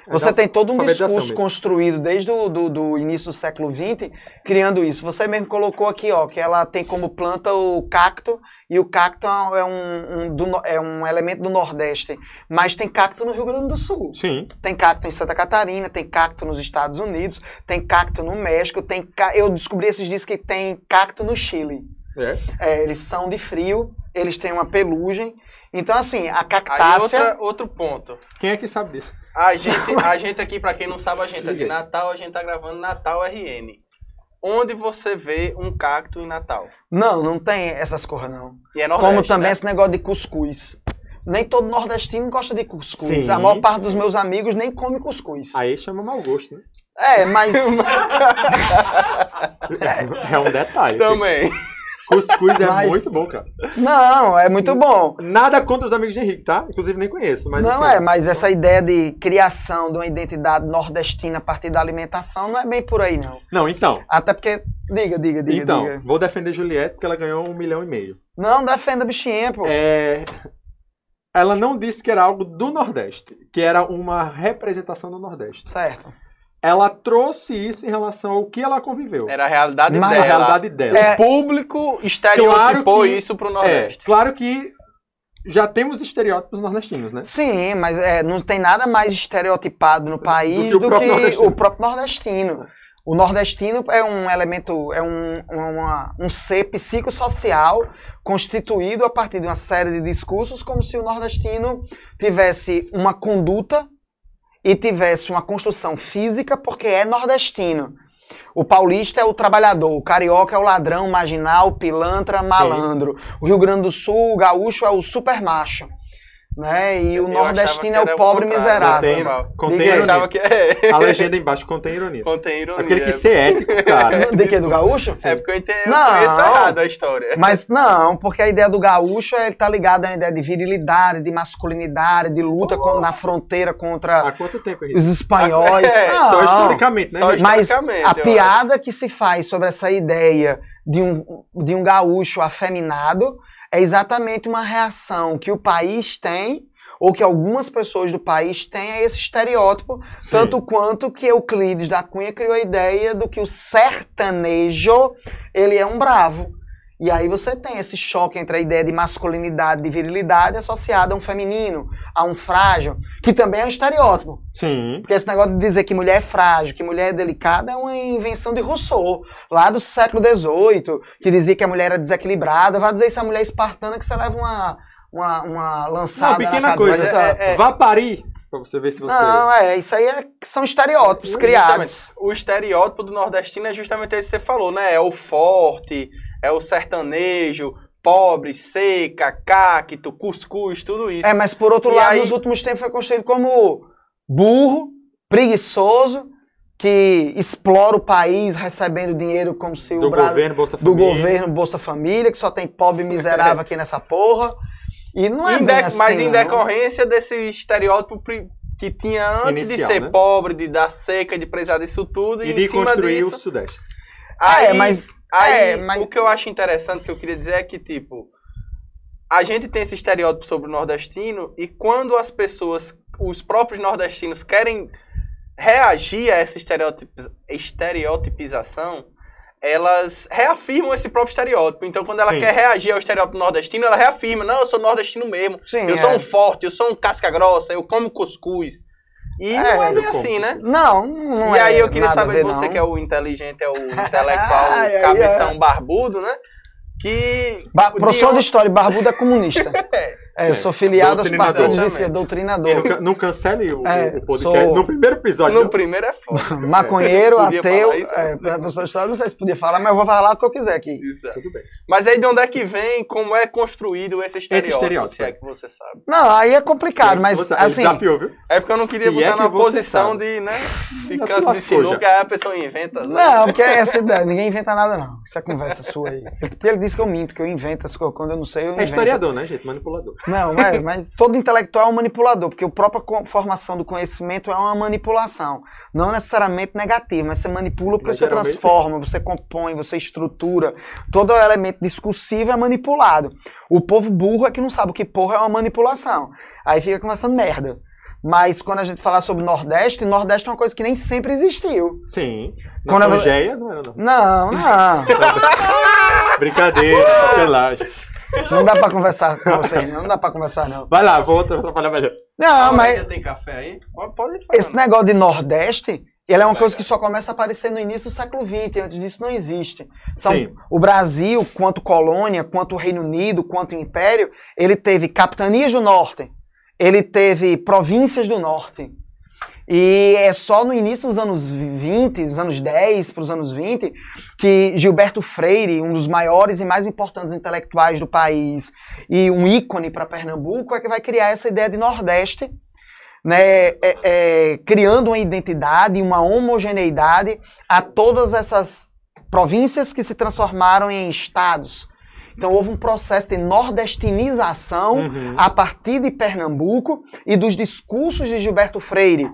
Você da tem todo um alfabetização discurso mesmo. construído desde o do, do início do século XX, criando isso. Você mesmo colocou aqui, ó, que ela tem como planta o cacto, e o cacto é um, um do é um elemento do Nordeste. Mas tem cacto no Rio Grande do Sul. Sim. Tem cacto em Santa Catarina, tem cacto nos Estados Unidos, tem cacto no México, tem ca- eu descobri esses dias que tem cacto no Chile. É. É, eles são de frio, eles têm uma pelugem. Então, assim, a Aí cactácea. outra, outro ponto. Quem é que sabe disso? A gente, a gente aqui, pra quem não sabe, a gente é de Ninguém. Natal, a gente tá gravando Natal RN. onde você vê um cacto em Natal. Não, não tem essas coisas, não. E é Nordeste, Como também né? esse negócio de cuscuz. Nem todo nordestino gosta de cuscuz. Sim, a maior parte dos meus amigos nem come cuscuz. Aí chama mau gosto, né? É, mas. É um detalhe. Também. Cuscuz é Mas- muito bom, cara. não, é muito bom. Nada contra os amigos de Henrique, tá? Inclusive nem conheço, mas não assim, é, mas essa ideia de criação de uma identidade nordestina a partir da alimentação não é bem por aí, não. Não, então. Até porque. Diga, diga, diga. então, diga. vou defender Juliette porque ela ganhou um milhão e meio. Não, defenda a bichinha, pô. É, Ela não disse que era algo do Nordeste, que era uma representação do Nordeste. Certo. Ela trouxe isso em relação ao que ela conviveu. Era a realidade Mas- a dela. realidade dela. É, O público estereotipou Claro que- isso pro É, Nordeste. claro que já temos estereótipos nordestinos, né? Sim, mas é, não tem nada mais estereotipado no país que do o que, próprio nordestino. o próprio nordestino. O nordestino é um elemento, é um, uma- um ser psicossocial constituído a partir de uma série de discursos, como se o nordestino tivesse uma conduta e tivesse uma construção física, porque é nordestino. O paulista é o trabalhador, o carioca é o ladrão, marginal, pilantra, malandro. O Rio Grande do Sul, o gaúcho é o super macho. Né? E o Eu nordestino é que o pobre miserável. Contém. Eu ironia. que é. A legenda embaixo contém ironia. Contém ironia. Aquele que é. ser ético, cara. De que? Do gaúcho? É porque eu, entendi, eu Não. conheço errado a história. Mas não, porque a ideia do gaúcho é tá ligada à ideia de virilidade, de masculinidade, de luta com- na fronteira contra Há quanto tempo, Henrique? os espanhóis. É, Não, Só historicamente, né? Só? Mas a piada que se faz sobre essa ideia de um, de um gaúcho afeminado é exatamente uma reação que o país tem, ou que algumas pessoas do país têm, a esse estereótipo, tanto quanto que Euclides da Cunha criou a ideia do que o sertanejo, ele é um bravo. E aí você tem esse choque entre a ideia de masculinidade, de virilidade associada a um feminino, a um frágil, que também é um estereótipo. Sim. Porque esse negócio de dizer que mulher é frágil, que mulher é delicada, é uma invenção de Rousseau, lá do século XVIII, que dizia que a mulher era desequilibrada. Vai dizer isso a mulher espartana que você leva uma, uma, uma lançada Não, pequena na coisa. é- é- Vá parir pra você ver se você... Não, é, isso aí é, são estereótipos criados. O estereótipo do nordestino é justamente esse que você falou, né? É o forte, é o sertanejo, pobre, seca, cacto, cuscuz, tudo isso. É, mas por outro E lado, aí- nos últimos tempos foi construído como burro, preguiçoso, que explora o país recebendo dinheiro como se do o Brasil... governo, Bolsa do Família. governo Bolsa Família, que só tem pobre miserável aqui nessa porra. E não é Em de- assim, mas em não. decorrência desse estereótipo pri- que tinha antes Inicial, de ser né? pobre, de dar seca, de precisar disso tudo, e, E em de cima construir disso. o Sudeste. Aí, é, mas, aí é, mas- o que eu acho interessante que eu queria dizer é que, tipo, a gente tem esse estereótipo sobre o nordestino e quando as pessoas, os próprios nordestinos querem reagir a essa estereotip- estereotipização, elas reafirmam esse próprio estereótipo. Então, quando ela Sim. quer reagir ao estereótipo nordestino, ela reafirma, não, eu sou nordestino mesmo. sim, Eu é. sou um forte, eu sou um casca grossa, eu como cuscuz. E É, não é bem assim, né? Não, não e é aí eu queria saber de você não. que é o inteligente, é o intelectual, ai, cabeção barbudo, né? Que. Ba professor de história, barbudo é comunista. É, eu sou filiado aos partidos de esquerda, doutrinador. Não, can- não cancele o, É, o podcast. sou- No primeiro episódio. No não. primeiro é foda. Maconheiro, ateu, isso? é, professor de história, não sei se podia falar, mas eu vou falar o que eu quiser aqui. É. Tudo bem. Mas aí de onde é que vem, como é construído esse estereótipo, estereótipo, se é é. que você sabe. Não, aí é complicado, Sim, mas você- assim, Desafiou, viu? É porque eu não queria Se botar é que na posição sabe. de, né, de canto de sinuca, aí a pessoa inventa. sabe? Não, porque é essa ideia, ninguém inventa nada, não. Isso é conversa sua aí. Porque ele disse que eu minto, que eu invento as coisas. Quando eu não sei, eu invento. É historiador, né, gente? Manipulador. Não, é, mas todo intelectual é um manipulador, porque a própria formação do conhecimento é uma manipulação. Não necessariamente negativa, mas você manipula porque Mas você transforma, você compõe, você estrutura. Todo elemento discursivo é manipulado. O povo burro é que não sabe o que porra é uma manipulação. Aí fica conversando merda. Mas quando a gente falar sobre Nordeste, Nordeste é uma coisa que nem sempre existiu. Sim. Na Quando eu- Pangeia, não era, não. Não, não. Brincadeira, sacanagem. Não dá pra conversar com vocês, não. Não dá pra conversar, não. Vai lá, volta pra trabalhar melhor. Não, mas tem café aí? Pode- Pode falar. esse negócio de Nordeste, ele é uma coisa que só começa a aparecer no início do século XX. Antes disso não existe. São, Sim. o Brasil, quanto colônia, quanto Reino Unido, quanto Império, ele teve capitanias do Norte. Ele teve províncias do Norte. E é só no início dos anos 20, dos anos 10 para os anos 20, que Gilberto Freire, um dos maiores e mais importantes intelectuais do país e um ícone para Pernambuco, é que vai criar essa ideia de Nordeste, né, é, é, criando uma identidade e uma homogeneidade a todas essas províncias que se transformaram em estados. Então houve um processo de nordestinização Uhum. a partir de Pernambuco e dos discursos de Gilberto Freire,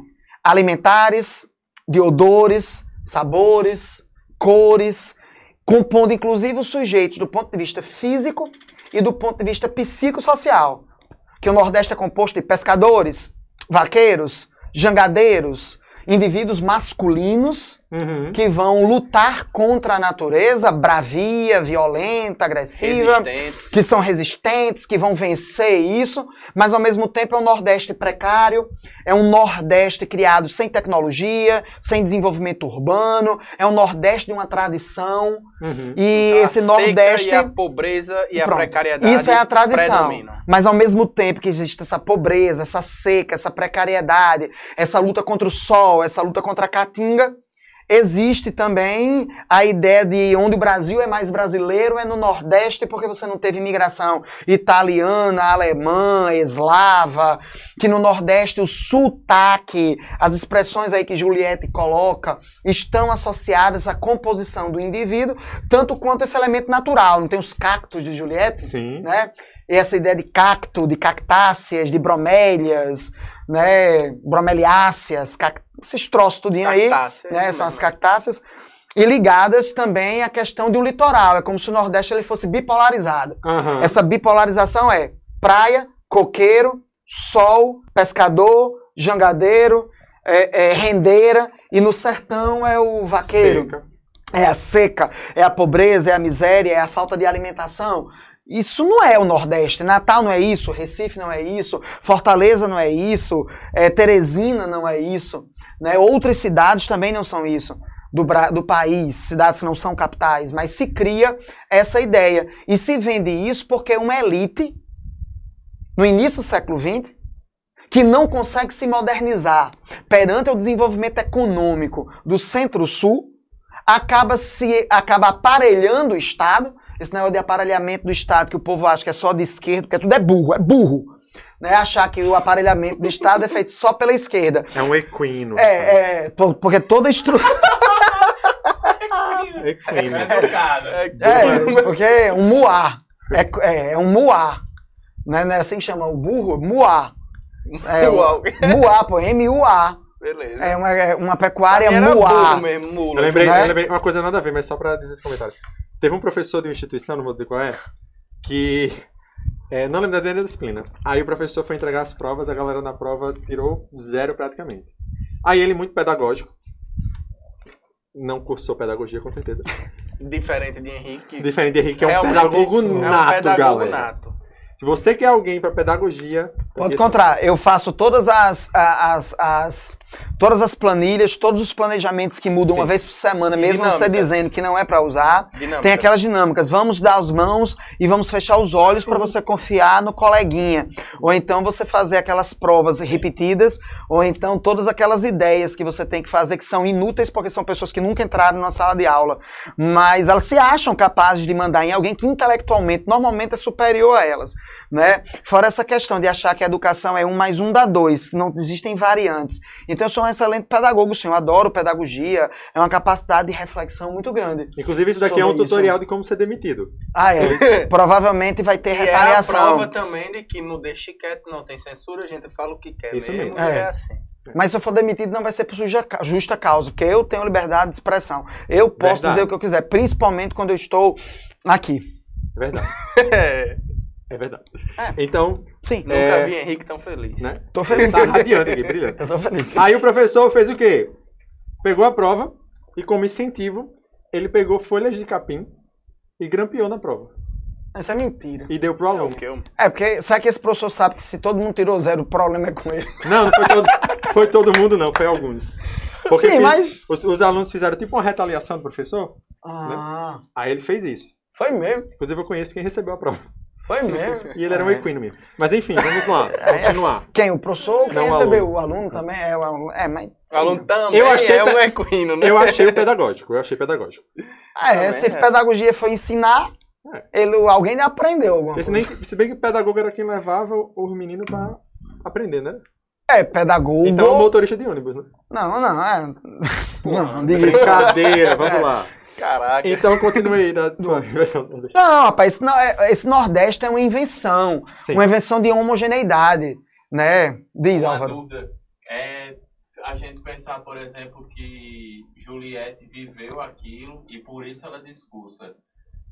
alimentares, de odores, sabores, cores, compondo inclusive os sujeitos do ponto de vista físico e do ponto de vista psicossocial. Que o Nordeste é composto de pescadores, vaqueiros, jangadeiros, indivíduos masculinos Uhum. que vão lutar contra a natureza bravia, violenta, agressiva, Resistentes. que são resistentes, que vão vencer isso, mas ao mesmo tempo é um Nordeste precário, é um Nordeste criado sem tecnologia, sem desenvolvimento urbano, é um Nordeste de uma tradição, Uhum. e A esse Nordeste. E a pobreza e a Pronto. precariedade Isso é a tradição. predominam. Mas ao mesmo tempo que existe essa pobreza, essa seca, essa precariedade, essa luta contra o sol, essa luta contra a caatinga, existe também a ideia de onde o Brasil é mais brasileiro é no Nordeste, porque você não teve imigração italiana, alemã, eslava, que no Nordeste o sotaque, as expressões aí que Juliette coloca, estão associadas à composição do indivíduo, tanto quanto esse elemento natural. Não tem os cactos de Juliette? Sim. né? E essa ideia de cacto, de cactáceas, de bromélias, né? Bromeliáceas, cac... esses troços tudinho aí, né? São as cactáceas. E ligadas também à questão do litoral. É como se o Nordeste ele fosse bipolarizado. Aham. Essa bipolarização é praia, coqueiro, sol, pescador, jangadeiro, é, é, rendeira, e no sertão é o vaqueiro. Seca. É a seca, é a pobreza, é a miséria, é a falta de alimentação. Isso não é o Nordeste. Natal não é isso, Recife não é isso, Fortaleza não é isso, é, Teresina não é isso. Né? Outras cidades também não são isso. Do, do país, cidades que não são capitais, mas se cria essa ideia. E se vende isso porque uma elite, no início do século XX, que não consegue se modernizar perante o desenvolvimento econômico do Centro-Sul, acaba se acaba aparelhando o Estado. Esse negócio de aparelhamento do Estado que o povo acha que é só de esquerda, porque tudo é burro, é burro. Né? Achar que o aparelhamento do Estado é feito só pela esquerda. É um equino. É, é porque toda estrutura. Equino. Educado. É, porque um muá. É, é, é um muá. Né? Não é assim que chama o burro? Muá. É, Uau. muá, pô, M-U-A. Beleza. É uma, é uma pecuária muá. mesmo, mula. Eu lembrei, né? eu lembrei uma coisa nada a ver, mas só pra dizer esse comentário. Teve um professor de uma instituição, não vou dizer qual é, que é, não lembro da disciplina. Aí o professor foi entregar as provas, a galera na prova tirou zero praticamente. Aí ele, muito pedagógico, não cursou pedagogia com certeza. Diferente de Henrique. Diferente de Henrique, que é um pedagogo é um nato, pedagogo galera. nato. Se você quer alguém pra pedagogia, Pode esse- encontrar. Eu faço todas as, as, as- todas as planilhas, todos os planejamentos que mudam Sim. uma vez por semana, E mesmo você dinâmicas. dizendo que não é para usar. Dinâmica. Tem aquelas dinâmicas. Vamos dar as mãos e vamos fechar os olhos para você confiar no coleguinha. Ou então você fazer aquelas provas repetidas, ou então todas aquelas ideias que você tem que fazer que são inúteis porque são pessoas que nunca entraram na sala de aula, mas elas se acham capazes de mandar em alguém que intelectualmente normalmente é superior a elas, né? Fora essa questão de achar que a educação é um mais um dá dois, que não existem variantes. Então eu sou um excelente pedagogo, sim, eu adoro pedagogia, é uma capacidade de reflexão muito grande. Inclusive, isso daqui é um isso. tutorial de como ser demitido. Ah, é. Provavelmente vai ter E é a retaliação. prova também de que no Deixe Quieto não tem censura, a gente fala o que quer Isso mesmo, mesmo. É. é assim. Mas se eu for demitido, não vai ser por suja- justa causa, porque eu tenho liberdade de expressão. Eu posso Verdade. dizer o que eu quiser, principalmente quando eu estou aqui. É verdade. É. É verdade. É. Então, Sim, Nunca É. vi Henrique tão feliz. né? tô feliz. Tá radiante aqui, brilhante. Eu tô feliz. Aí o professor fez o quê? Pegou a prova e, como incentivo, ele pegou folhas de capim e grampeou na prova. Isso é mentira. E deu pro É aluno. que eu... É, porque sabe que esse professor sabe que se todo mundo tirou zero, o problema é com ele. Não, não foi todo, foi todo mundo, não, foi alguns. Porque Sim, fiz- mas- os, os alunos fizeram tipo uma retaliação do professor, Ah, aí ele fez isso. foi mesmo. Inclusive, eu conheço quem recebeu a prova. Foi mesmo. E ele era um É. equino mesmo. Mas enfim, vamos lá. É. Continuar. Quem? O professor ou quem Não, o recebeu? aluno. O aluno também? É, o aluno. É, mas. O aluno também Eu achei é um equino, né? Eu achei o pedagógico, eu achei pedagógico. Ah, é, se é. pedagogia foi ensinar, ele, alguém aprendeu alguma Esse coisa. nem, se bem que o pedagogo era quem levava os meninos pra aprender, né? É, pedagogo. Então é motorista de ônibus, né? Não, não, é. Não, diga isso. Brincadeira, vamos lá. Caraca. Então continue aí da sua. Não, rapaz, é- esse Nordeste é uma invenção. Sim. Uma invenção de homogeneidade, né? Diz, Uma Álvaro. dúvida é a gente pensar, por exemplo, que Juliette viveu aquilo e por isso ela discursa.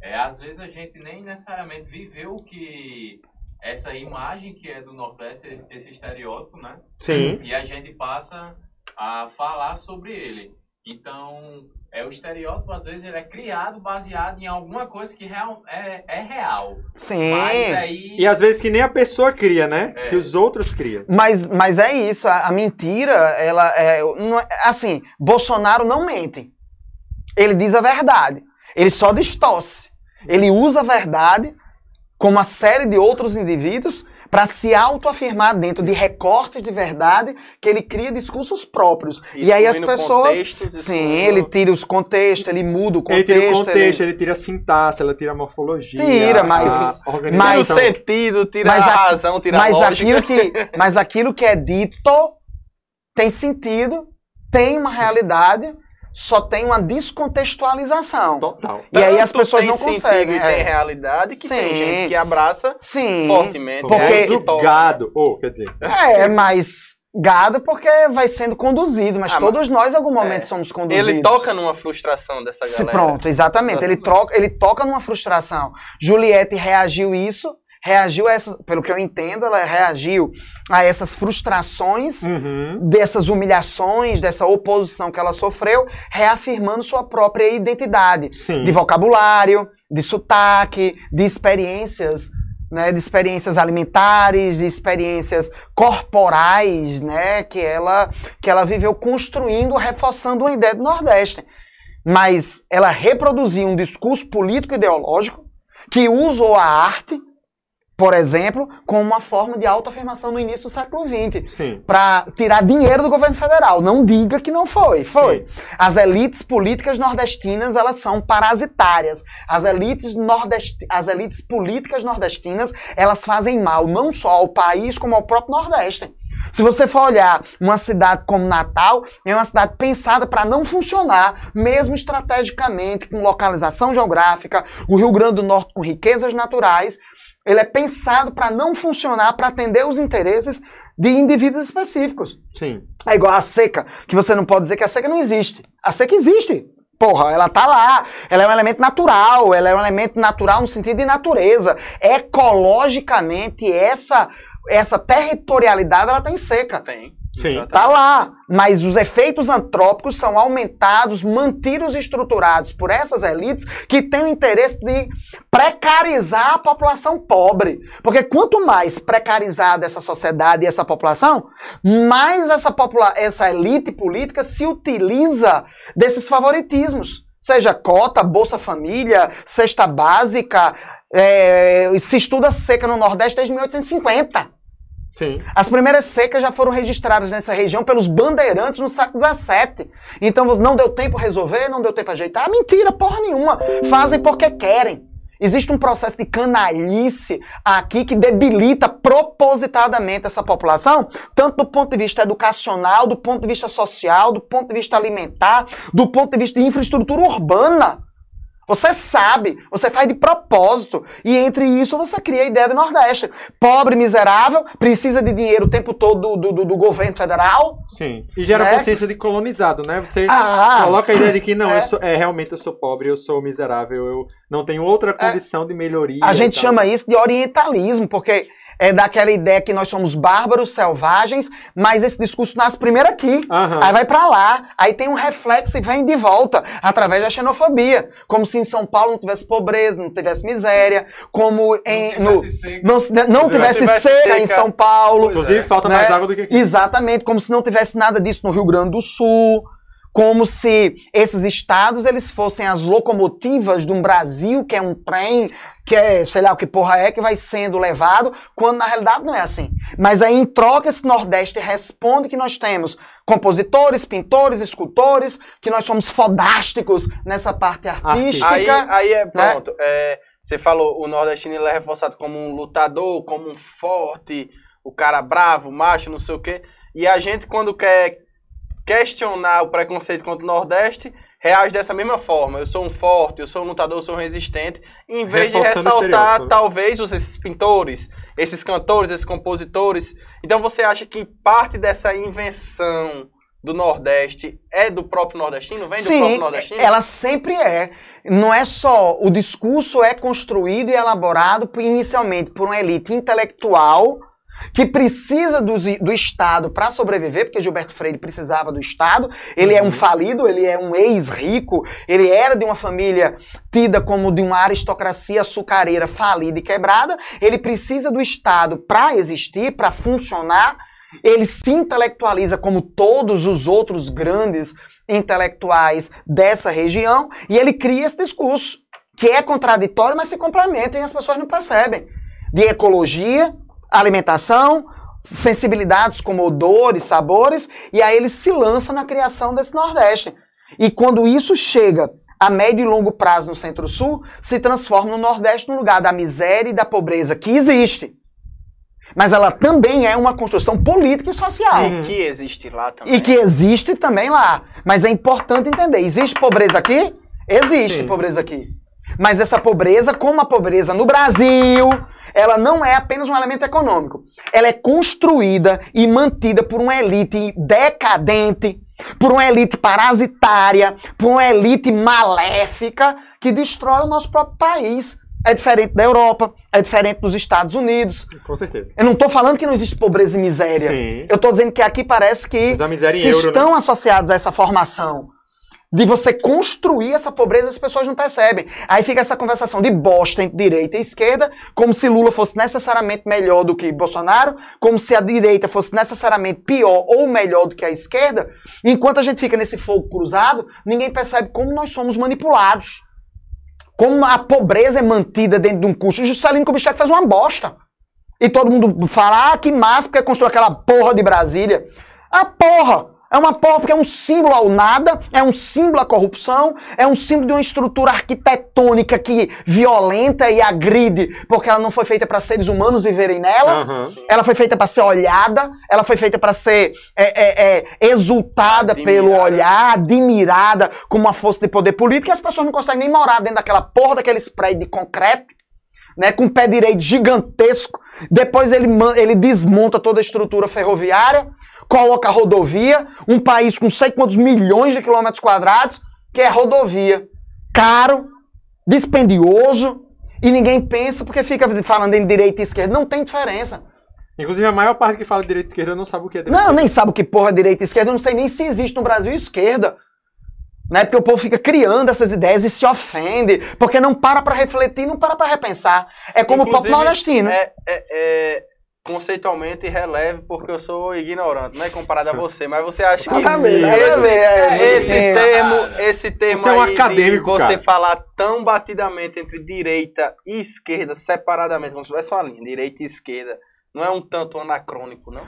É, às vezes a gente nem necessariamente viveu o que essa imagem que é do Nordeste, esse estereótipo, né? Sim. E a gente passa a falar sobre ele. Então, é o estereótipo, às vezes, ele é criado baseado em alguma coisa que real, é, é real. Sim. Mas aí. E às vezes que nem a pessoa cria, né? É. Que os outros criam. Mas, mas é isso, a, a mentira, ela é, não é- Assim, Bolsonaro não mente. Ele diz a verdade. Ele só distorce. Ele usa a verdade, como uma série de outros indivíduos, para se autoafirmar dentro de recortes de verdade que ele cria discursos próprios. e aí as Excluindo pessoas. contextos, Sim, excluindo- ele tira os contextos, ele muda o ele contexto. tira o contexto, ele- ele tira a sintaxe, ela tira a morfologia. Tira, mas- a Tira o sentido, tira Mas a a- razão, tira mas a lógica. aquilo que mas aquilo que é dito tem sentido, tem uma realidade, só tem uma descontextualização. Total. E aí as Tanto pessoas tem não conseguem. E tem é. realidade que tem Sim. gente que abraça Sim. fortemente. Porque- né, gado, ou quer dizer, É, mas gado porque vai sendo conduzido, mas Ah, todos nós em algum momento é. somos conduzidos. Ele toca numa frustração dessa Se galera. pronto, exatamente. Ele, troca, ele toca numa frustração. Juliette reagiu isso, reagiu a essa, pelo que eu entendo, ela reagiu a essas frustrações uhum, dessas humilhações, dessa oposição que ela sofreu, reafirmando sua própria identidade sim. de vocabulário, de sotaque, de experiências, né, de experiências alimentares, de experiências corporais, né, que ela que ela viveu construindo, reforçando uma ideia do Nordeste. Mas ela reproduziu um discurso político ideológico que usou a arte, por exemplo, como uma forma de autoafirmação no início do século XX Sim. para tirar dinheiro do governo federal. Não diga que não foi. Foi. As elites políticas nordestinas, elas são parasitárias. As elites, nordesti as elites políticas nordestinas, elas fazem mal não só ao país, como ao próprio Nordeste. Se você for olhar uma cidade como Natal, é uma cidade pensada para não funcionar, mesmo estrategicamente, com localização geográfica, o Rio Grande do Norte com riquezas naturais, ele é pensado para não funcionar, para atender os interesses de indivíduos específicos. Sim. É igual a seca, que você não pode dizer que a seca não existe. A seca existe. Porra, ela tá lá. Ela é um elemento natural. Ela é um elemento natural no sentido de natureza. Ecologicamente, essa, essa territorialidade ela tem seca. Tem. Sim. Tá lá. Mas os efeitos antrópicos são aumentados, mantidos e estruturados por essas elites que têm o interesse de precarizar a população pobre. Porque quanto mais precarizada essa sociedade e essa população, mais essa, popula essa elite política se utiliza desses favoritismos. Seja cota, Bolsa Família, cesta básica. é, se estuda seca no Nordeste desde 1850. Sim. As primeiras secas já foram registradas nessa região pelos bandeirantes no século XVII. Então não deu tempo resolver, não deu tempo ajeitar. Mentira, porra nenhuma. Fazem porque querem. Existe um processo de canalice aqui que debilita propositadamente essa população, tanto do ponto de vista educacional, do ponto de vista social, do ponto de vista alimentar, do ponto de vista de infraestrutura urbana. Você sabe, você faz de propósito. E entre isso você cria a ideia do Nordeste. Pobre, miserável, precisa de dinheiro o tempo todo do, do, do governo federal. Sim. E gera Né? consciência de colonizado, né? Você Ah, coloca a ideia de que não, é. eu sou, é, realmente eu sou pobre, eu sou miserável, eu não tenho outra condição de melhoria. a gente chama isso de orientalismo, porque é daquela ideia que nós somos bárbaros, selvagens, mas esse discurso nasce primeiro aqui. Aham. Aí vai pra lá, aí tem um reflexo e vem de volta, através da xenofobia. Como se em São Paulo não tivesse pobreza, não tivesse miséria, como em, no, não, se- não tivesse tivesse seca em seca. São Paulo. Inclusive, falta Né? mais água do que aqui. Exatamente, como se não tivesse nada disso no Rio Grande do Sul, como se esses estados eles fossem as locomotivas de um Brasil que é um trem, que é, sei lá o que porra é, que vai sendo levado, quando na realidade não é assim. Mas aí em troca esse Nordeste responde que nós temos compositores, pintores, escultores, que nós somos fodásticos nessa parte artística. Aí, aí é né? pronto. É, você falou, o nordestino ele é reforçado como um lutador, como um forte, o cara bravo, macho, não sei o quê. E a gente, quando quer questionar o preconceito contra o Nordeste, reage dessa mesma forma. Eu sou um forte, eu sou um lutador, eu sou um resistente. Em vez de Reforçando o ressaltar, né? talvez, os- esses pintores, esses cantores, esses compositores. Então você acha que parte dessa invenção do Nordeste é do próprio nordestino? Vem do próprio Sim, nordestino? ela sempre é. Não é só. O discurso é construído e elaborado inicialmente por uma elite intelectual que precisa do, do Estado para sobreviver, porque Gilberto Freire precisava do Estado. Ele é um falido, ele é um ex-rico, ele era de uma família tida como de uma aristocracia açucareira falida e quebrada. Ele precisa do Estado para existir, para funcionar. Ele se intelectualiza como todos os outros grandes intelectuais dessa região e ele cria esse discurso que é contraditório, mas se complementa e as pessoas não percebem. De ecologia, alimentação, sensibilidades como odores, sabores, e aí ele se lança na criação desse Nordeste. E quando isso chega a médio e longo prazo no Centro-Sul, se transforma no Nordeste no lugar da miséria e da pobreza que existe. Mas ela também é uma construção política e social. E que existe lá também. E que existe também lá. Mas é importante entender: existe pobreza aqui? Existe Sim. pobreza aqui. Mas essa pobreza, como a pobreza no Brasil, ela não é apenas um elemento econômico. Ela é construída e mantida por uma elite decadente, por uma elite parasitária, por uma elite maléfica que destrói o nosso próprio país. É diferente da Europa, é diferente dos Estados Unidos. Com certeza. Eu não estou falando que não existe pobreza e miséria. Sim. Eu estou dizendo que aqui parece que Mas a miséria se euro, né? estão associados a essa formação de você construir essa pobreza, as pessoas não percebem. Aí fica essa conversação de bosta entre direita e esquerda, como se Lula fosse necessariamente melhor do que Bolsonaro, como se a direita fosse necessariamente pior ou melhor do que a esquerda. Enquanto a gente fica nesse fogo cruzado, ninguém percebe como nós somos manipulados. Como a pobreza é mantida dentro de um custo. O Juscelino Kubitschek faz uma bosta. E todo mundo fala, ah, que massa, porque construiu aquela porra de Brasília. A porra! É uma porra porque é um símbolo ao nada, é um símbolo à corrupção, é um símbolo de uma estrutura arquitetônica que violenta e agride, porque ela não foi feita para seres humanos viverem nela. Aham. Ela foi feita para ser olhada, ela foi feita para ser é, é, é, exultada Admirada. pelo olhar, admirada como uma força de poder político, e as pessoas não conseguem nem morar dentro daquela porra daqueles prédios de concreto, né, com pé direito gigantesco. Depois ele, ele desmonta toda a estrutura ferroviária, coloca a rodovia, um país com sei quantos milhões de quilômetros quadrados, que é rodovia. Caro, dispendioso, e ninguém pensa porque fica falando em direita e esquerda. Não tem diferença. Inclusive, a maior parte que fala direita e esquerda não sabe o que é direita. Não, nem sabe o que porra é direita e esquerda. Eu não sei nem se existe no Brasil esquerda. Né? Porque o povo fica criando essas ideias e se ofende. Porque não para pra refletir, não para pra repensar. É como o Inclusive, pop nordestino. É, é- é conceitualmente releve porque eu sou ignorante, não é comparado a você, mas você acha que Nada a ver, nada a esse, ver, é, esse é. termo, esse termo Você é um aí de acadêmico, você cara. falar tão batidamente entre direita e esquerda separadamente, como se tivesse uma linha, direita e esquerda, não é um tanto anacrônico, não?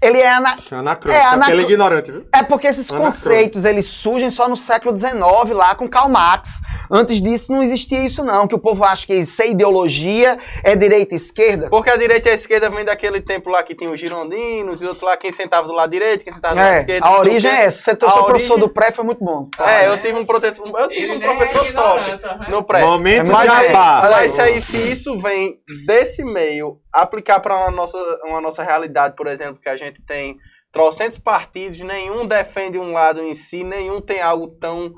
Ele é ana... É anacrônico. É, É, anacro- Ele é ignorante, viu? É porque esses Anacrônico. conceitos eles surgem só no século XIX lá com Karl Marx. Antes disso não existia isso não, que o povo acha que ser ideologia é direita e esquerda. Porque a direita e a esquerda vem daquele tempo lá que tinha os girondinos e outro lá quem sentava do lado direito, quem sentava do lado É, esquerdo. a origem é essa. Você A seu professor origem- do pré foi muito bom. É, eu tive um, prote... eu tive Ele um é professor ignorante, top né? no pré. Momento Mas é, Mas aí, se isso vem desse meio, aplicar para uma nossa, uma nossa realidade, por exemplo, que a gente tem trocentos partidos, nenhum defende um lado em si, nenhum tem algo tão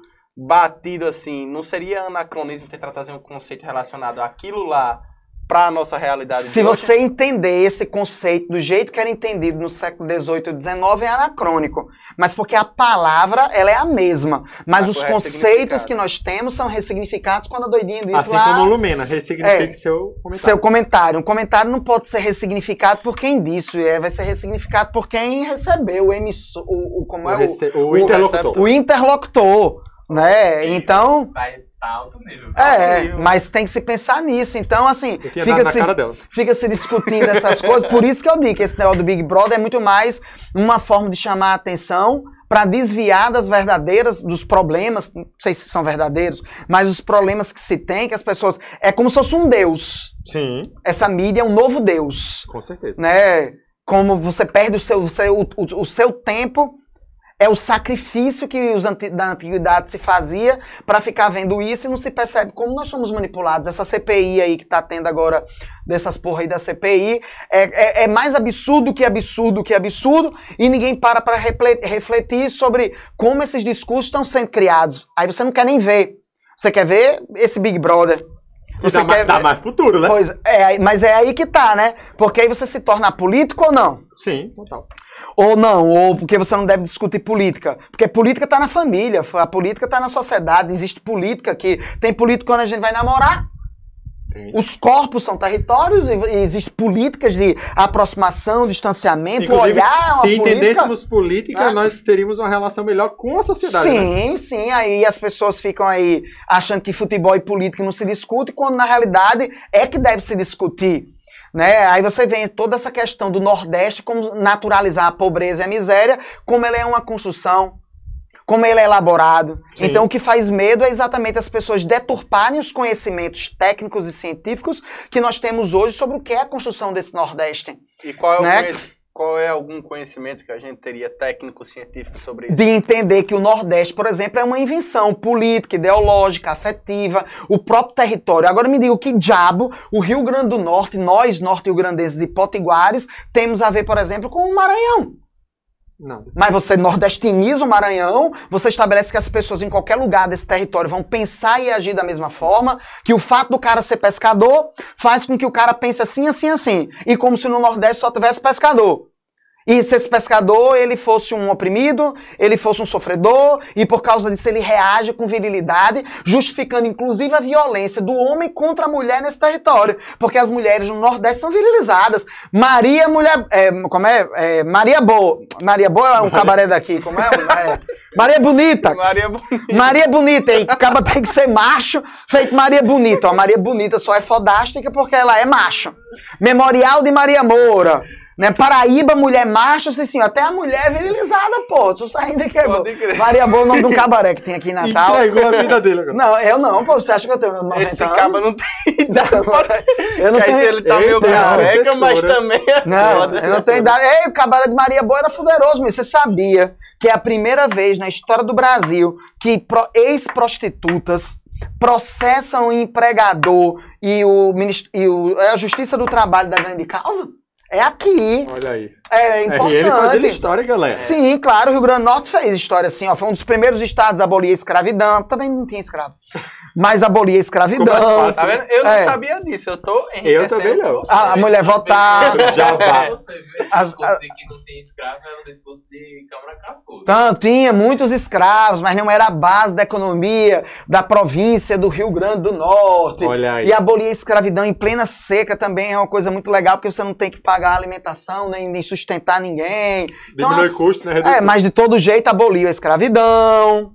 batido assim. Não seria anacronismo tentar trazer um conceito relacionado àquilo lá para a nossa realidade Se de hoje? você entender esse conceito do jeito que era entendido no século XVIII e XIX, é anacrônico. Mas porque a palavra, ela é a mesma. Mas os conceitos que nós temos são ressignificados quando a doidinha diz Assim lá... como Lumena, ressignifique É. seu comentário. Seu comentário. Um comentário não pode ser ressignificado por quem disse, é, vai ser ressignificado por quem recebeu, o emissor, o, o- como O, é o o- interlocutor. o interlocutor, né? Então, Vai tá alto nível. é, nível. mas tem que se pensar nisso. Então, assim, fica se, fica se discutindo essas coisas. Por isso que eu digo que esse negócio do Big Brother é muito mais uma forma de chamar a atenção para desviar das verdadeiras, dos problemas, não sei se são verdadeiros, mas os problemas que se tem, que as pessoas. É como se fosse um Deus. Sim, Essa mídia é um novo Deus. com certeza. né? Como você perde o seu, o seu, o, o seu tempo, é o sacrifício que os anti- da antiguidade se fazia para ficar vendo isso e não se percebe como nós somos manipulados. Essa CPI aí que tá tendo agora, dessas porra aí da CPI, é, é, é mais absurdo que absurdo que absurdo e ninguém para para refletir sobre como esses discursos estão sendo criados. Aí você não quer nem ver. Você quer ver esse Big Brother. E dá, mais, dá mais futuro, né? Pois é, mas é aí que tá, né? Porque aí você se torna político ou não? Sim, total. Ou não, ou porque você não deve discutir política. Porque política tá na família, a política tá na sociedade, existe política aqui. Tem política quando a gente vai namorar. Os corpos são territórios e e existe políticas de aproximação, distanciamento, Inclusive, olhar se política. entendêssemos política, né? nós teríamos uma relação melhor com a sociedade. né? Sim, sim. Aí as pessoas ficam aí achando que futebol e política não se discute, quando na realidade é que deve se discutir. Né? Aí você vê toda essa questão do Nordeste, como naturalizar a pobreza e a miséria, como ela é uma construção, como ele é elaborado. Sim. Então o que faz medo é exatamente as pessoas deturparem os conhecimentos técnicos e científicos que nós temos hoje sobre o que é a construção desse Nordeste. E qual é, o né? Qual é algum conhecimento que a gente teria técnico, científico sobre isso? de entender que o Nordeste, por exemplo, é uma invenção política, ideológica, afetiva, o próprio território. Agora me diga o que diabo o Rio Grande do Norte, nós norte-rio-grandenses e potiguares, temos a ver, por exemplo, com o Maranhão. Nada. Mas você nordestiniza o Maranhão, você estabelece que as pessoas em qualquer lugar desse território vão pensar e agir da mesma forma, que o fato do cara ser pescador faz com que o cara pense assim, assim, assim. E como se no Nordeste só tivesse pescador. E se esse pescador ele fosse um oprimido, ele fosse um sofredor, e por causa disso ele reage com virilidade, justificando inclusive a violência do homem contra a mulher nesse território. Porque as mulheres no Nordeste são virilizadas. Maria Mulher. é, como é? É, Maria Boa. Maria Boa é um cabaré daqui, como é? É, Maria Bonita. Maria Bonita. Maria Bonita, e acaba tem que ser macho, feito Maria Bonita. Ó, Maria Bonita só é fodástica porque ela é macho. Memorial de Maria Moura. Né? Paraíba, mulher macho, assim, sim, até a mulher é virilizada, pô. Tu ainda que é bom. Pode crer. Maria Boa é o nome de um cabaré que tem aqui em Natal. Entregou a vida dele agora. Não, eu não, pô. Você acha que eu tenho 90 Esse anos? caba não tem Não, eu não tenho... ele tá meio careca, mas assessoras. também é Não, eu não tenho idade. Ei, o cabaré de Maria Boa era fuderoso, mas você sabia que é a primeira vez na história do Brasil que pro- ex-prostitutas processam o empregador e, o, minist- e o- é a Justiça do Trabalho da grande causa? É aqui. Olha aí. É fazendo importante. história, galera. Sim, claro, o Rio Grande do Norte fez história assim, ó. Foi um dos primeiros estados a abolir a escravidão. Também não tinha escravo. Mas abolir a escravidão. Tá vendo? Eu não É. sabia disso, eu tô Eu também não. A- a mulher votar. Já vai. Você viu esse As- discurso a- de que não tem escravo, era um discurso de Câmara Cascuda. Então, tinha muitos escravos, mas não era a base da economia da província do Rio Grande do Norte. Olha aí. E abolir a escravidão em plena seca também é uma coisa muito legal, porque você não tem que pagar alimentação, nem, nem sustentar ninguém. Diminui custo, né? Reduz É, mas de todo jeito aboliu a escravidão.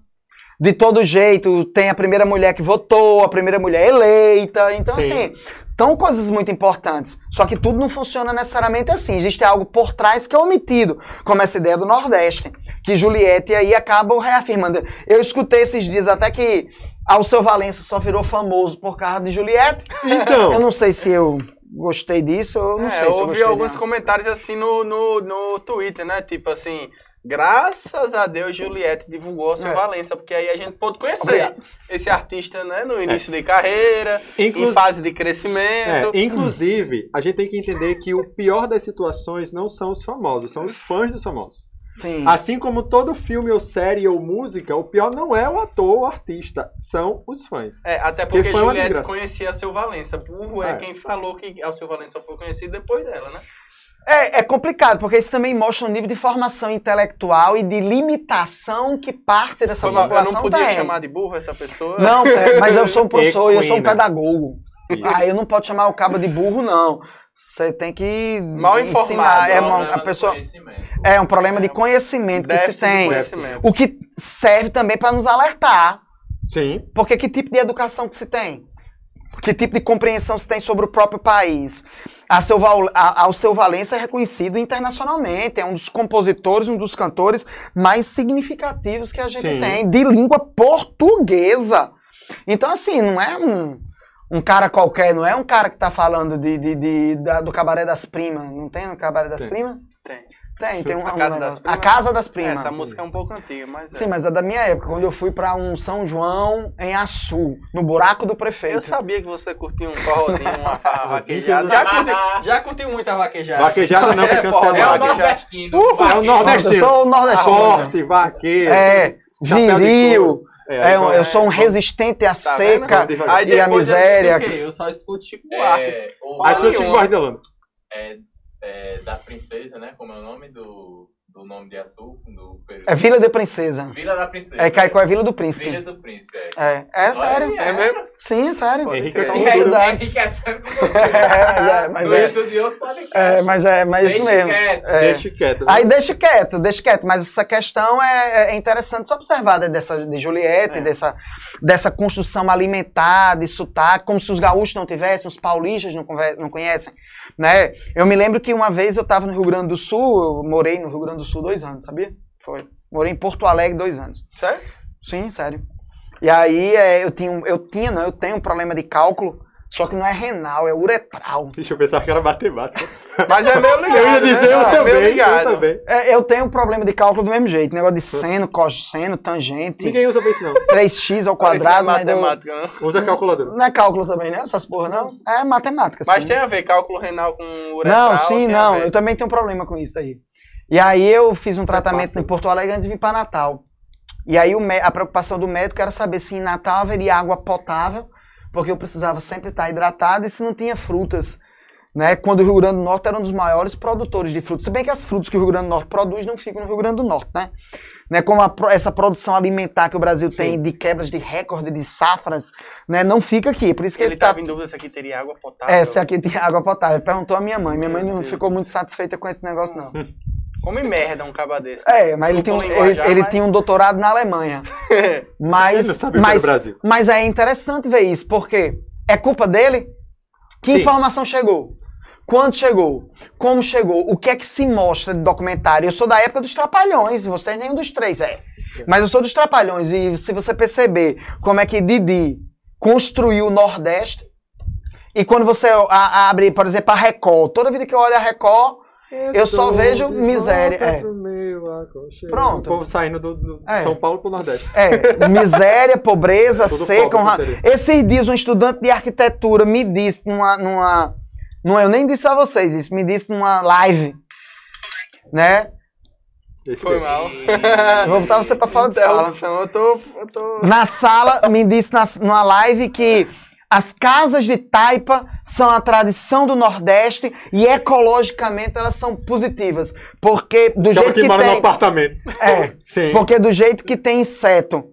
De todo jeito, tem a primeira mulher que votou, a primeira mulher eleita. Então, Sim. assim, são coisas muito importantes. Só que tudo não funciona necessariamente assim. Existe algo por trás que é omitido, como essa ideia do Nordeste, que Juliette aí acabam reafirmando. Eu escutei esses dias até que Alceu Valença só virou famoso por causa de Juliette. Eu Então, não sei se eu gostei disso, eu não É, sei eu se eu ouvi alguns não. comentários assim no, no, no Twitter, né? Tipo assim, graças a Deus Juliette divulgou a sua É. Valença, porque aí a gente pôde conhecer Obrigado. esse artista, né? No início de carreira, inclu- em fase de é, crescimento. inclusive, a gente tem que entender que o pior das situações não são os famosos, são os fãs dos famosos. Sim. Assim como todo filme ou série ou música, o pior não é o ator ou o artista, são os fãs. É, até Porque porque uma Juliette conhecia a Seu Valença. Burro é, É. quem falou que a Seu Valença foi conhecido depois dela, né? É, é complicado, porque isso também mostra um nível de formação intelectual e de limitação que parte dessa Foi mal, eu população não podia tem. chamar de burro essa pessoa. Não, é, mas eu sou um professor e eu sou um pedagogo. Aí eu não posso chamar o cabo de burro, não. Você tem que Mal informado, É, uma- Problema a pessoa, conhecimento. é um problema de conhecimento que se de tem. conhecimento. O que serve também para nos alertar. Sim. Porque que tipo de educação que se tem? Que tipo de compreensão se tem sobre o próprio país? A seu, Val- a- ao seu Valença é reconhecido internacionalmente, é um dos compositores, um dos cantores mais significativos que a gente Sim. tem, de língua portuguesa. Então, assim, não é um, um cara qualquer, não é um cara que tá falando de, de- de- da- do Cabaré das Primas. Não tem no Cabaré das. Primas? Tem. Tem, tem um, A um Casa negócio. das A Primas? Casa das É, Primas. essa música é um pouco antiga, mas é. Sim, mas é da minha época, quando eu fui pra um São João em Açu, no buraco do prefeito. Eu sabia que você curtia um forrozinho, uma vaquejada. Já curtiu, já curtiu muito a vaquejada? Vaquejada não, é forró cancelado. É o nordestino. Uh, é o. Nossa, eu nordestino. sou o nordestino. Forte, vaqueiro. É, viril. Couro. É, um- eu sou um é, resistente à Tá seca. vendo? Aí E a depois miséria. Eu, eu só escuto Chico Buarque. É, que eu Chico Buarque Holanda. é, é, da princesa, né? Como é o nome do, do nome de Açu? Do período. É Vila de Princesa. Vila da Princesa. É Caicó é Vila do Vila Príncipe. do Príncipe, é. É, é sério. Olha, É mesmo? Sim, é sério. É duas cultura. cidades. Enriquecendo com você. É, mas Do é- Estudioso Podcast. É, mas é, mas é isso mesmo. quieto. É. Deixa quieto. né? Aí deixa quieto, deixa quieto, mas essa questão é, é interessante se observar né, dessa, de Juliette, É. dessa, dessa construção alimentar, de sotaque, como se os gaúchos não tivessem, os paulistas não, não conhecem, né? Eu me lembro que uma vez eu estava no Rio Grande do Sul, eu morei no Rio Grande do Sul dois anos, sabia? Foi. Morei em Porto Alegre dois anos. Sério? Sim, sério. E aí é, eu tinha, eu tinha, não, eu tenho um problema de cálculo, só que não é renal, é uretral. Deixa eu pensar que era matemática. Mas é meio ligado. Eu ia dizer, né? eu É também, eu ligado. também. É, eu tenho um problema de cálculo do mesmo jeito, negócio de seno, cosseno, tangente. Ninguém usa pra isso, não. 3x ao quadrado, mas Parece deu... matemática, não. Usa calculadora. não é cálculo também, né? Essas porra, não? É matemática, Mas sim. tem a ver cálculo renal com uretral? Não, sim, não. Eu também tenho um problema com isso daí. E aí eu fiz um tratamento passa. em Porto Alegre antes de vir para Natal. E aí a preocupação do médico era saber se em Natal haveria água potável, porque eu precisava sempre estar hidratado e se não tinha frutas. Né? Quando o Rio Grande do Norte era um dos maiores produtores de frutas. Se bem que as frutas que o Rio Grande do Norte produz não ficam no Rio Grande do Norte, né? né? Como a essa produção alimentar que o Brasil tem de quebras de recorde de safras, né? Não fica aqui. Por isso que Ele ele tá estava em dúvida se aqui teria água potável. é, se aqui tem água potável. Perguntou a minha mãe. Minha mãe não ficou muito satisfeita com esse negócio, não. Come merda um caba desse. É, mas ele, tem um, ele, ele mas- tinha um doutorado na Alemanha. Ele Mas, mas, do Brasil. mas é interessante ver isso, porque é culpa dele? Que Sim. informação chegou? Quando chegou? Como chegou? O que é que se mostra de documentário? Eu sou da época dos Trapalhões, vocês nenhum dos três é. Mas eu sou dos Trapalhões, e se você perceber como é que Didi construiu o Nordeste, e quando você a- abre, por exemplo, a Record, toda vida que eu olho a Record, Eu só vejo miséria, é. Pronto. O povo saindo do, do É. São Paulo pro Nordeste. É, miséria, pobreza, Tudo seca. um. Esses dias um estudante de arquitetura me disse numa, numa. Não, eu nem disse a vocês isso, me disse numa live. Né? Esse Foi mal. Vou botar você pra fora de sala. Interrupção, eu tô... Eu tô... Na sala, me disse na, numa live que as casas de taipa são a tradição do Nordeste e ecologicamente elas são positivas. Porque do Chama jeito que que mora no tem. apartamento. É, Sim. Porque do jeito que tem inseto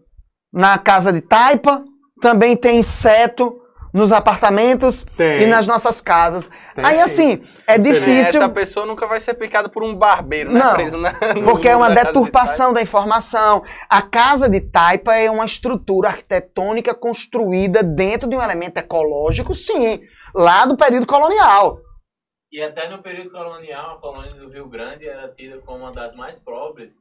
na casa de taipa, também tem inseto nos apartamentos Tem. e nas nossas casas. Tem, Aí sim. assim, é É, difícil Essa pessoa nunca vai ser picada por um barbeiro, né? Não, Preso na, porque é uma casa de deturpação da informação. A casa de taipa é uma estrutura arquitetônica construída dentro de um elemento ecológico, sim, lá do período colonial. E até no período colonial, a colônia do Rio Grande era tida como uma das mais pobres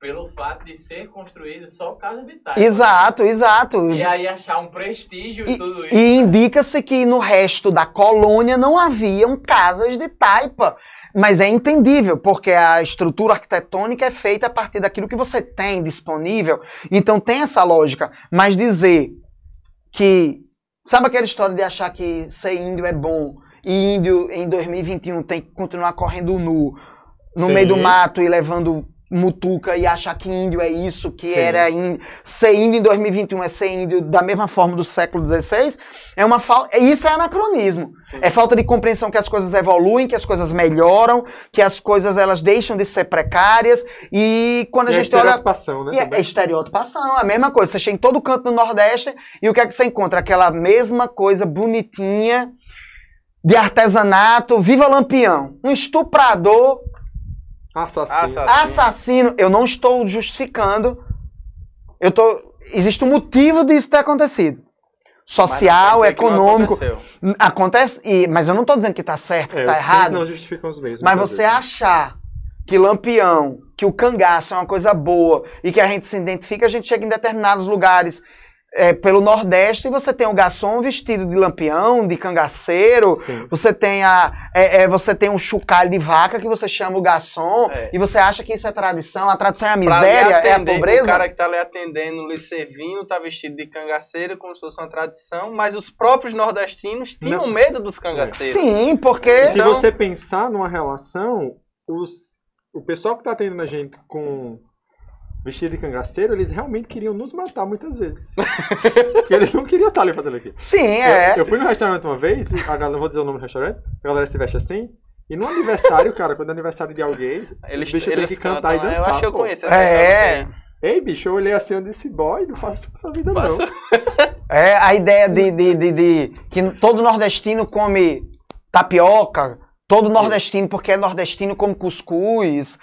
pelo fato de ser construída só casa de taipa. Exato, exato. E aí achar um prestígio e, tudo isso. E indica-se que no resto da colônia não haviam casas de taipa. Mas é entendível, porque a estrutura arquitetônica é feita a partir daquilo que você tem disponível. Então tem essa lógica. Mas dizer que. Sabe aquela história de achar que ser índio é bom e índio em 2021 tem que continuar correndo nu no Sim. meio do mato e levando mutuca e achar que índio é isso, que Sim. era índio. Ser índio em 2021 é ser índio da mesma forma do século XVI, é uma falta. Isso é anacronismo. Sim. É falta de compreensão que as coisas evoluem, que as coisas melhoram, que as coisas elas deixam de ser precárias. E quando a E gente olha. estereotipação, né? E é, também. é estereotipação, a mesma coisa. Você chega em todo canto no Nordeste e o que é que você encontra? Aquela mesma coisa bonitinha de artesanato, viva Lampião. Um estuprador, Assassino. Assassino. assassino. Eu não estou justificando. Eu tô. Existe um motivo disso ter acontecido. Social, econômico. Acontece, e, mas eu não estou dizendo que está certo, que É, fins errado. não justificam os meios. Mas você vezes. achar que lampião, que o cangaço é uma coisa boa e que a gente se identifica, a gente chega em determinados lugares é, pelo Nordeste e você tem o garçom vestido de lampião, de cangaceiro. Sim. Você tem, a, é, é, você tem um chocalho de vaca que você chama o garçom É. e você acha que isso é tradição. A tradição é a miséria, é a atender, pobreza. O cara que tá lhe atendendo, lhe servindo, tá vestido de cangaceiro, como se fosse uma tradição, mas os próprios nordestinos tinham Não. medo dos cangaceiros. Sim, porque... E se Então- você pensar numa relação, os, o pessoal que tá atendendo a gente com vestido de cangaceiro, eles realmente queriam nos matar muitas vezes. Porque eles não queriam estar ali fazendo aquilo. Sim, é. Eu, eu fui no restaurante uma vez, e a galera, não vou dizer o nome do restaurante, a galera se veste assim. E no aniversário, cara, quando é aniversário de alguém, Eles, o bicho tem eles que cantar cantam, e Eu dançar. acho que eu conheço. essa É. pessoa Ei, bicho, eu olhei assim e disse, boy, não faço isso com essa vida não. Faço- É a ideia de, de, de, de que todo nordestino come tapioca, todo nordestino, porque é nordestino, come cuscuz,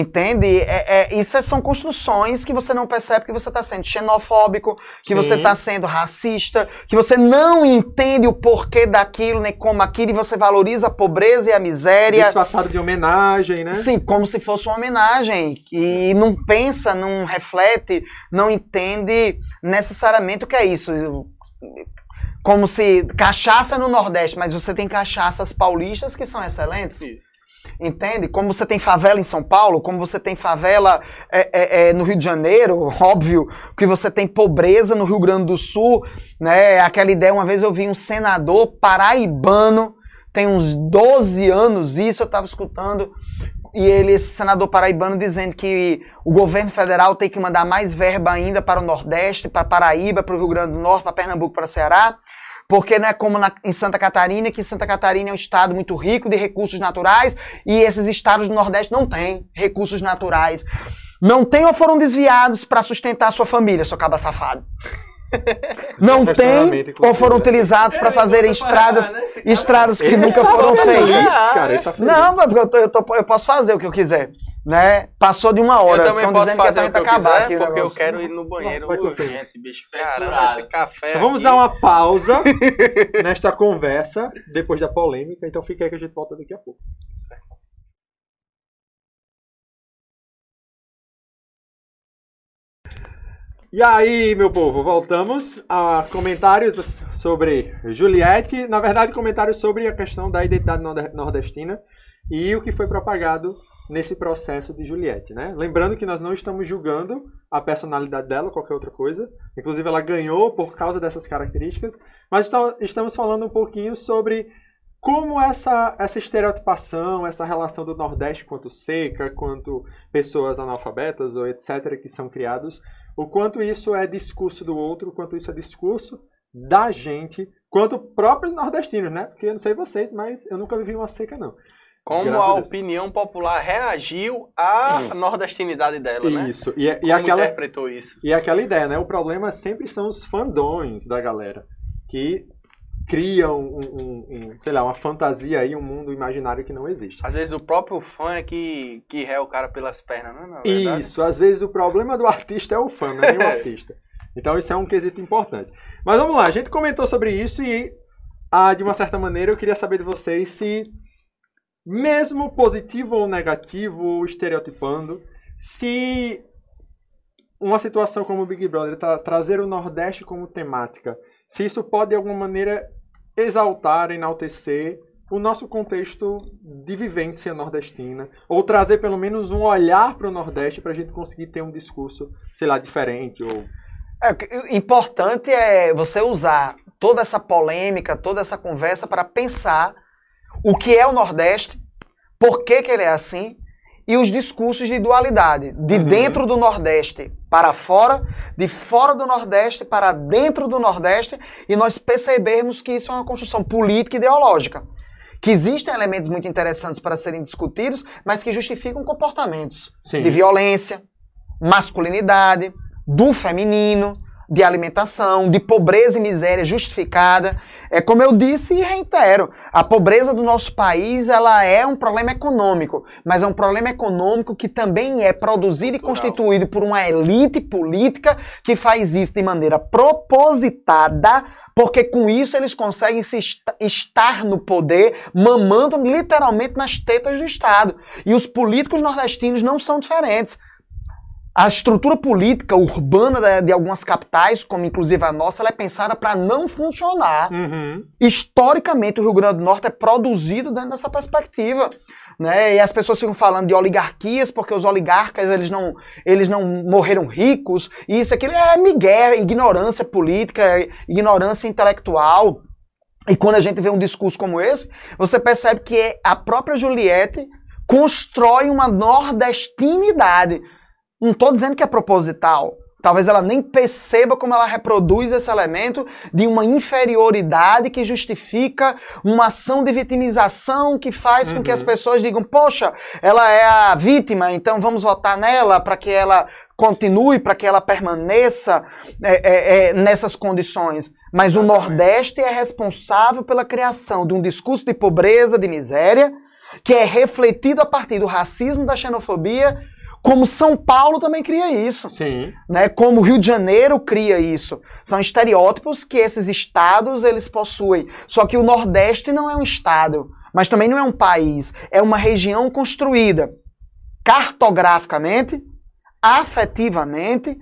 entende? É, é, isso são construções que você não percebe que você está sendo xenofóbico, que Sim. você está sendo racista, que você não entende o porquê daquilo, nem como aquilo, e você valoriza a pobreza e a miséria. Disfarçado de homenagem, né? Sim, como se fosse uma homenagem. E não pensa, não reflete, não entende necessariamente o que é isso. Como se cachaça no Nordeste, mas você tem cachaças paulistas que são excelentes. Isso. Entende? Como você tem favela em São Paulo, como você tem favela é, é, é, no Rio de Janeiro, óbvio, que você tem pobreza no Rio Grande do Sul, né? Aquela ideia, uma vez eu vi um senador paraibano, tem uns 12 anos isso, eu estava escutando, e ele, esse senador paraibano, dizendo que o governo federal tem que mandar mais verba ainda para o Nordeste, para Paraíba, para o Rio Grande do Norte, para Pernambuco, para Ceará, porque não é como na- em Santa Catarina, que Santa Catarina é um estado muito rico de recursos naturais e esses estados do Nordeste não têm recursos naturais. Não tem ou foram desviados para sustentar a sua família, seu caba safado. Não tem ou inclusive, foram né? utilizados para fazerem estradas, né, esse cara? estradas que Ele nunca tá foram feitas. tá. Não, mas porque eu, tô- eu, tô- eu posso fazer o que eu quiser, né? Passou de uma hora. Eu também posso dizendo que fazer pra o que eu gente acabar quiser, porque eu quero ir no banheiro tempo. urgente, bicho. Caramba, esse café Então vamos aqui- dar uma pausa nesta conversa, depois da polêmica. Então fica aí que a gente volta daqui a pouco. E aí, meu povo, voltamos a comentários sobre Juliette. Na verdade, comentários sobre a questão da identidade norde- nordestina e o que foi propagado nesse processo de Juliette, né? Lembrando que nós não estamos julgando a personalidade dela, qualquer outra coisa. Inclusive, ela ganhou por causa dessas características. Mas estamos falando um pouquinho sobre como essa, essa estereotipação, essa relação do Nordeste quanto seca, quanto pessoas analfabetas ou etc. que são criados, o quanto isso é discurso do outro, o quanto isso é discurso da gente, quanto próprios nordestinos, né? Porque eu não sei vocês, mas eu nunca vivi uma seca, não. Como Graças a a opinião popular reagiu à nordestinidade dela, né? Isso. E, e Como aquela, interpretou isso? E é aquela ideia, né? O problema sempre são os fandões da galera que criam um, um- um, sei lá, uma fantasia aí, um mundo imaginário que não existe. Às vezes o próprio fã é que, que ré o cara pelas pernas, não é? Na verdade? Isso, às vezes o problema do artista é o fã, não é nem o artista. Então isso é um quesito importante. Mas vamos lá, a gente comentou sobre isso e, ah, de uma certa maneira, eu queria saber de vocês se, mesmo positivo ou negativo, ou estereotipando, se uma situação como o Big Brother tá, trazer o Nordeste como temática, se isso pode de alguma maneira exaltar, enaltecer o nosso contexto de vivência nordestina, ou trazer pelo menos um olhar para o Nordeste para a gente conseguir ter um discurso, sei lá, diferente, ou É, importante é você usar toda essa polêmica, toda essa conversa para pensar o que é o Nordeste, por que, que ele é assim e os discursos de dualidade, de Uhum. dentro do Nordeste para fora, de fora do Nordeste para dentro do Nordeste, e nós percebermos que isso é uma construção política e ideológica. Que existem elementos muito interessantes para serem discutidos, mas que justificam comportamentos Sim. de violência, masculinidade, do feminino, de alimentação, de pobreza e miséria justificada. É como eu disse e reitero, a pobreza do nosso país ela é um problema econômico, mas é um problema econômico que também é produzido e constituído por uma elite política que faz isso de maneira propositada, porque com isso eles conseguem se est- estar no poder, mamando literalmente nas tetas do Estado. E os políticos nordestinos não são diferentes. A estrutura política urbana de algumas capitais, como inclusive a nossa, ela é pensada para não funcionar. Uhum. Historicamente, o Rio Grande do Norte é produzido dentro dessa perspectiva. Né? E as pessoas ficam falando de oligarquias, porque os oligarcas eles não, eles não morreram ricos, e isso aquilo é migué, ignorância política, ignorância intelectual. E quando a gente vê um discurso como esse, você percebe que é a própria Juliette constrói uma nordestinidade. Não estou dizendo que é proposital. Talvez ela nem perceba como ela reproduz esse elemento de uma inferioridade que justifica uma ação de vitimização que faz com que Uhum. as pessoas digam: poxa, ela é a vítima, então vamos votar nela para que ela continue, para que ela permaneça é, é, é, nessas condições. Mas o. Nordeste é responsável pela criação de um discurso de pobreza, de miséria, que é refletido a partir do racismo, da xenofobia, como São Paulo também cria isso Sim. né, como o Rio de Janeiro cria isso. São estereótipos que esses estados eles possuem. Só que o Nordeste não é um estado, mas também não é um país, é uma região construída cartograficamente, afetivamente,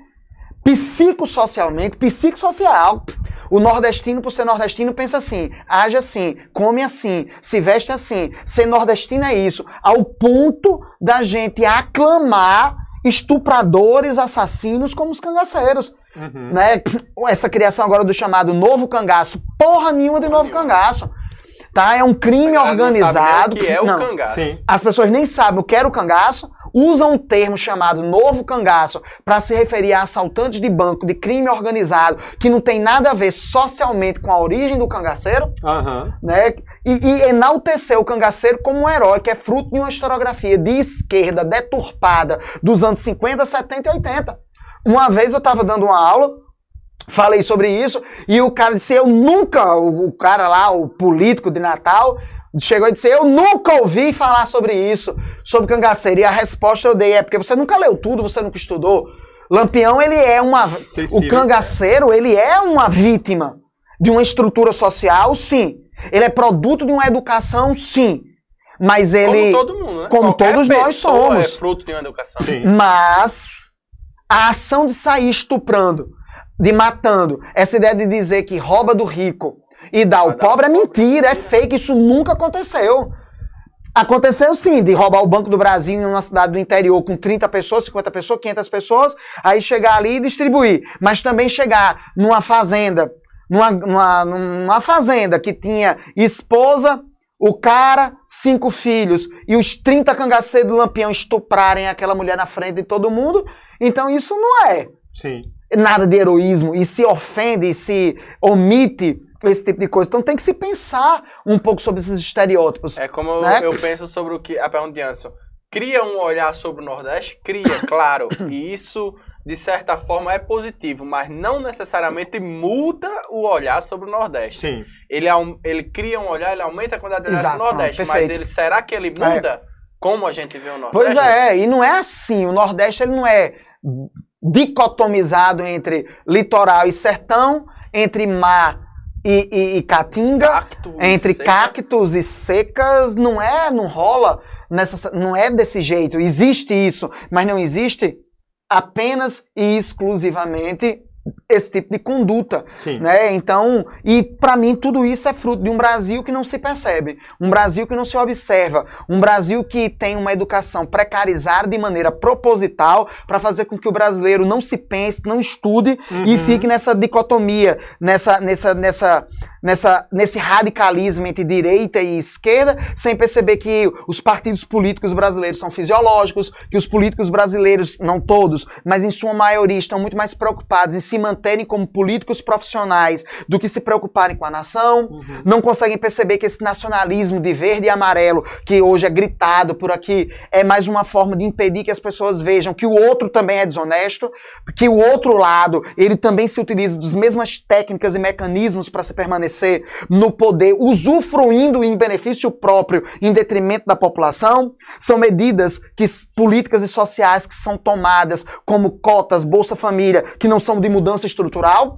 psicossocialmente, psicossocial. O nordestino, por ser nordestino, pensa assim, age assim, come assim, se veste assim. Ser nordestino é isso. Ao ponto da gente aclamar estupradores, assassinos como os cangaceiros. Uhum. Né? Essa criação agora do chamado novo cangaço. Porra nenhuma de novo cangaço. Tá? É um crime A galera não sabe nem organizado. O que é o Não. cangaço? Sim. As pessoas nem sabem o que era o cangaço, usam um termo chamado novo cangaço para se referir a assaltantes de banco de crime organizado que não tem nada a ver socialmente com a origem do cangaceiro, Aham. né? E, e enaltecer o cangaceiro como um herói que é fruto de uma historiografia de esquerda deturpada dos anos 50, 70 e 80. Uma vez eu estava dando uma aula, falei sobre isso, e o cara disse: Eu nunca, o, o cara lá, o político de Natal, chegou e disse: Eu nunca ouvi falar sobre isso, sobre cangaceiro. E a resposta eu dei: É porque você nunca leu tudo, você nunca estudou. Lampião, ele é uma. O Sensível. cangaceiro, ele é uma vítima de uma estrutura social, sim. Ele é produto de uma educação, sim. Mas ele. Como todo mundo, né? como Qualquer todos nós pessoa somos. É fruto de uma educação. Sim. Mas a ação de sair estuprando, de matando, essa ideia de dizer que rouba do rico e dá ao pobre é mentira, é fake, isso nunca aconteceu. Aconteceu sim, de roubar o Banco do Brasil em uma cidade do interior com 30 pessoas, 50 pessoas, 500 pessoas, aí chegar ali e distribuir. Mas também chegar numa fazenda, numa, numa, numa fazenda que tinha esposa, o cara, cinco filhos e os 30 cangaceiros do Lampião estuprarem aquela mulher na frente de todo mundo, então isso não é Sim. Nada de heroísmo e se ofende e se omite esse tipo de coisa. Então tem que se pensar um pouco sobre esses estereótipos. É como eu- Né? eu penso sobre o que. A pergunta de Anderson. Cria um olhar sobre o Nordeste? Cria, claro. E isso, de certa forma, é positivo, mas não necessariamente muda o olhar sobre o Nordeste. Sim. Ele, ele cria um olhar, ele aumenta a quantidade de olhar Exato, sobre o Nordeste, não, mas ele, será que ele muda como a gente vê o Nordeste? Pois é, e não é assim. O Nordeste ele não é dicotomizado entre litoral e sertão, entre mar e, e- e caatinga, entre seca. cactos e secas. Não é, não rola, nessa, não é desse jeito. Existe isso, mas não existe apenas e exclusivamente esse tipo de conduta. Sim. Né? Então, e para mim tudo isso é fruto de um Brasil que não se percebe, um Brasil que não se observa, um Brasil que tem uma educação precarizada de maneira proposital para fazer com que o brasileiro não se pense, não estude e Uhum. fique nessa dicotomia, nessa, nessa, nessa, nessa, nesse radicalismo entre direita e esquerda, sem perceber que os partidos políticos brasileiros são fisiológicos, que os políticos brasileiros, não todos, mas em sua maioria, estão muito mais preocupados em se manterem como políticos profissionais do que se preocuparem com a nação. Uhum. Não conseguem perceber que esse nacionalismo de verde e amarelo, que hoje é gritado por aqui, é mais uma forma de impedir que as pessoas vejam que o outro também é desonesto, que o outro lado, ele também se utiliza das mesmas técnicas e mecanismos para se permanecer no poder, usufruindo em benefício próprio, em detrimento da população. São medidas que políticas e sociais que são tomadas como cotas, Bolsa Família, que não são de mudança estrutural.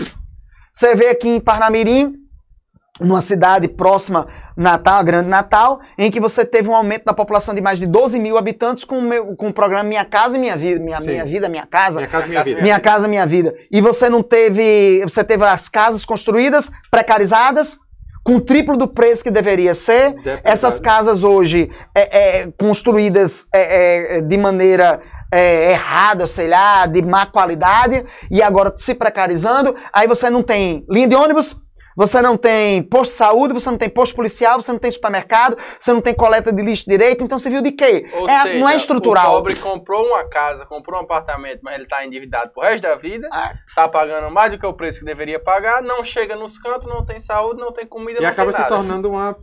Você vê aqui em Parnamirim, numa cidade próxima Natal, a Grande Natal, em que você teve um aumento da população de mais de 12 mil habitantes com o, meu, com o programa Minha Casa Minha Vida, Minha, minha Vida, Minha Casa. Minha casa, minha Casa, vida. Minha Casa Minha Vida. E você não teve. Você teve as casas construídas, precarizadas, com o triplo do preço que deveria ser. Essas casas hoje é, é, construídas é, é, de maneira é, errada, sei lá, de má qualidade, e agora se precarizando. Aí você não tem linha de ônibus. Você não tem posto de saúde, você não tem posto policial, você não tem supermercado, você não tem coleta de lixo direito, então você viu de quê? Ou É, seja, não é estrutural. O pobre comprou uma casa, comprou um apartamento, mas ele está endividado pro resto da vida, Ah. tá pagando mais do que o preço que deveria pagar, não chega nos cantos, não tem saúde, não tem comida, E não acaba tem se nada. tornando uma,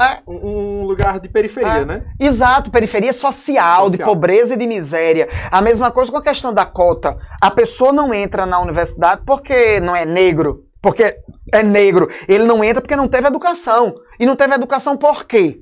É. um um lugar de periferia, É. né? Exato, periferia social, de Social. pobreza e de miséria. A mesma coisa com a questão da cota. A pessoa não entra na universidade porque não é negro, porque é negro. Ele não entra porque não teve educação. E não teve educação por quê?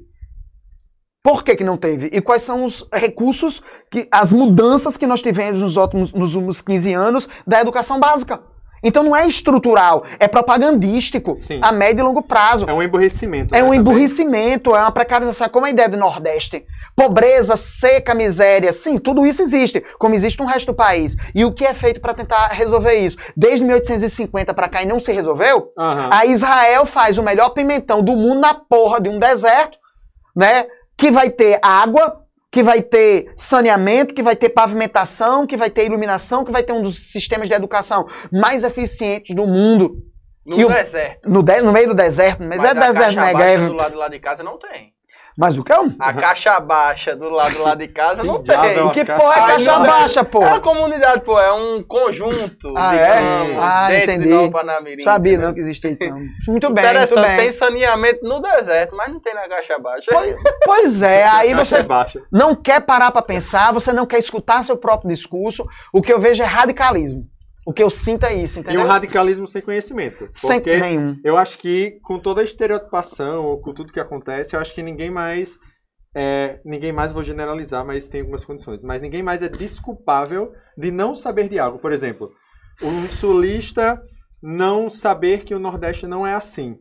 Por que, que não teve? E quais são os recursos, que, as mudanças que nós tivemos nos últimos, nos últimos 15 anos da educação básica? Então não é estrutural, é propagandístico, Sim. a médio e longo prazo. É um emburrecimento. É né, um também. emburrecimento, é uma precarização, é como a ideia do Nordeste. Pobreza, seca, miséria, sim, tudo isso existe, como existe no resto do país. E o que é feito para tentar resolver isso? Desde 1850 para cá e não se resolveu, Aham. a Israel faz o melhor pimentão do mundo na porra de um deserto, né? Que vai ter água, que vai ter saneamento, que vai ter pavimentação, que vai ter iluminação, que vai ter um dos sistemas de educação mais eficientes do mundo. No E o- deserto. No, de- no meio do deserto, mas, é a deserto Negev. do lado lá de casa não tem. Mas o que é um? A caixa baixa do lado lá de casa não diabo é tem. Que porra é Ai, caixa não, baixa, pô? É uma comunidade, pô, é um conjunto Ah, de é? campos Ah, dentro entendi. de Nova Panamirim. Sabia entendeu? não que existia isso, não. Muito bem, muito Interessante, bem. tem saneamento no deserto, mas não tem na caixa baixa. Pois, pois é, aí você baixa. não quer parar pra pensar, você não quer escutar seu próprio discurso. O que eu vejo é radicalismo. O que eu sinto é isso, E entendeu? um radicalismo sem conhecimento. Sem nenhum. eu acho que com toda a estereotipação, ou com tudo que acontece, eu acho que ninguém mais. É, ninguém mais, vou generalizar, mas tem algumas condições. Mas ninguém mais é desculpável de não saber de algo. Por exemplo, um sulista não saber que o Nordeste não é assim.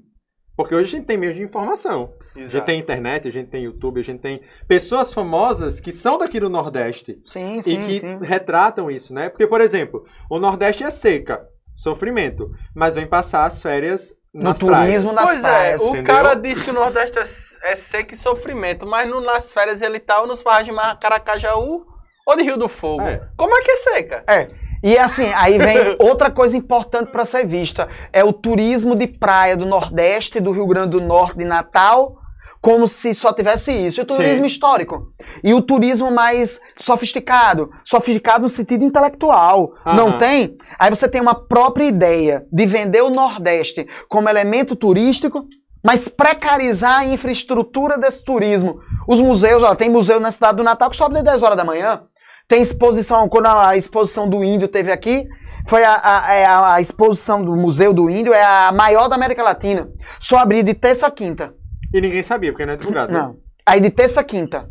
Porque hoje a gente tem meios de informação. A gente Exato. tem internet, a gente tem YouTube, a gente tem pessoas famosas que são daqui do Nordeste Sim, e sim, que sim. retratam isso, né? Porque, por exemplo, o Nordeste é seca, sofrimento, mas vem passar as férias No nas turismo, praias. nas Pois praias, é, o entendeu? cara diz que o Nordeste é, é seco e sofrimento, mas no- nas férias ele tá ou nos barragens de Caracajaú ou de Rio do Fogo. É. Como é que é seca? É. E assim, aí vem outra coisa importante para ser vista. É o turismo de praia do Nordeste, do Rio Grande do Norte, de Natal, como se só tivesse isso. E o turismo Sim. histórico. E o turismo mais sofisticado. Sofisticado no sentido intelectual. Não tem? Aí você tem uma própria ideia de vender o Nordeste como elemento turístico, mas precarizar a infraestrutura desse turismo. Os museus, ó, tem museu na cidade do Natal que sobe de 10 horas da manhã. Tem exposição, quando a exposição do Índio teve aqui, foi a, a- é a- a exposição do Museu do Índio, é a maior da América Latina. Só abria de terça a quinta. E ninguém sabia, porque não é divulgado. né? Não. Aí de terça a quinta.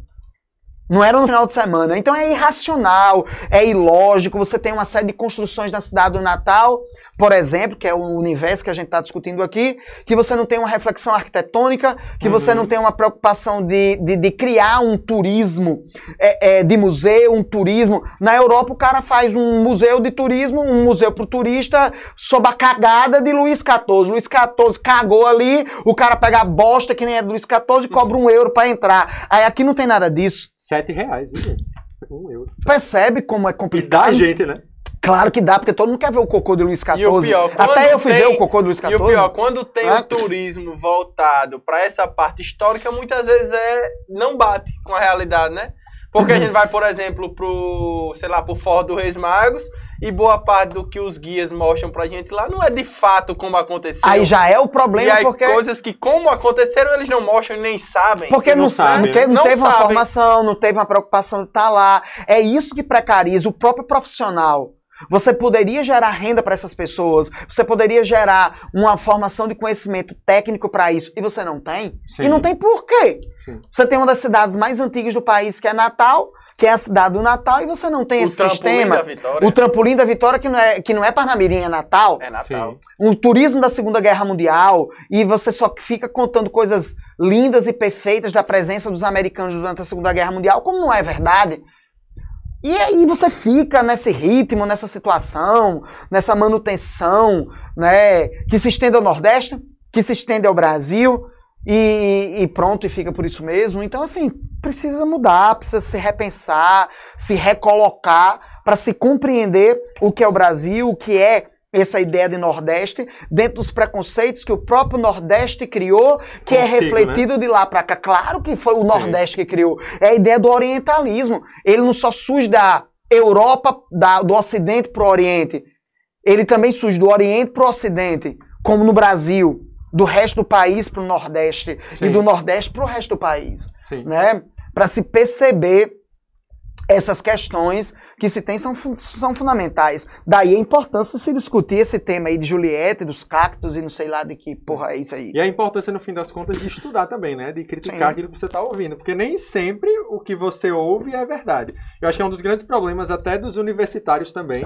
Não era no final de semana. Então é irracional, é ilógico. Você tem uma série de construções na cidade do Natal, por exemplo, que é o universo que a gente está discutindo aqui, que você não tem uma reflexão arquitetônica, que Uhum. você não tem uma preocupação de, de, de criar um turismo é, é, de museu, um turismo. Na Europa, o cara faz um museu de turismo, um museu para o turista, sob a cagada de Luís XIV. Luís XIV cagou ali, o cara pega a bosta que nem é do Luís XIV e cobra um euro para entrar. Aí aqui não tem nada disso. Sete reais, viu? Um euro. Percebe como é E dá complicado? gente, né? Claro que dá, porque todo mundo quer ver o cocô de Luís XIV. E o pior, quando Até eu fui tem- ver o cocô de Luís XIV. E o pior, quando tem É. o turismo voltado para essa parte histórica, muitas vezes é não bate com a realidade, né? Porque a gente vai, por exemplo, pro, sei lá, pro Forte do Reis Magos e boa parte do que os guias mostram pra gente lá não é de fato como aconteceu. Aí já é o e problema, aí porque, coisas que como aconteceram eles não mostram e nem sabem. porque não não, sabe, não, né? Não teve uma sabe. formação, não teve uma preocupação de estar lá. É isso que precariza o próprio profissional. Você poderia gerar renda para essas pessoas, você poderia gerar uma formação de conhecimento técnico para isso, e você não tem? Sim. E não tem por quê. Sim. Você tem uma das cidades mais antigas do país, que é Natal, que é a cidade do Natal, e você não tem o esse trampolim sistema. da vitória O trampolim da vitória, que não é, que não é Parnamirim, é Natal. é Natal. Sim. o turismo da Segunda Guerra Mundial e você só fica contando coisas lindas e perfeitas da presença dos americanos durante a Segunda Guerra Mundial, como não é verdade. E aí você fica nesse ritmo, nessa situação, nessa manutenção, né, que se estende ao Nordeste, que se estende ao Brasil e, e pronto, e fica por isso mesmo. Então, assim, precisa mudar, precisa se repensar, se recolocar para se compreender o que é o Brasil, o que é essa ideia de Nordeste, dentro dos preconceitos que o próprio Nordeste criou, que é Consigo, refletido de lá para cá. Claro que foi o Sim. Nordeste que criou. É a ideia do orientalismo. Ele não só surge da Europa, da- do Ocidente para o Oriente. Ele também surge do Oriente para o Ocidente, como no Brasil, do resto do país para o Nordeste e Sim. do Nordeste para o resto do país Sim. né? Para se perceber essas questões que se tem são, são fundamentais. Daí a importância de se discutir esse tema aí de Juliette, dos cactos e não sei lá de que porra é isso aí. E a importância, no fim das contas, de estudar também, né? De criticar Sim. aquilo que você está ouvindo. Porque nem sempre o que você ouve é verdade. Eu acho que é um dos grandes problemas até dos universitários também.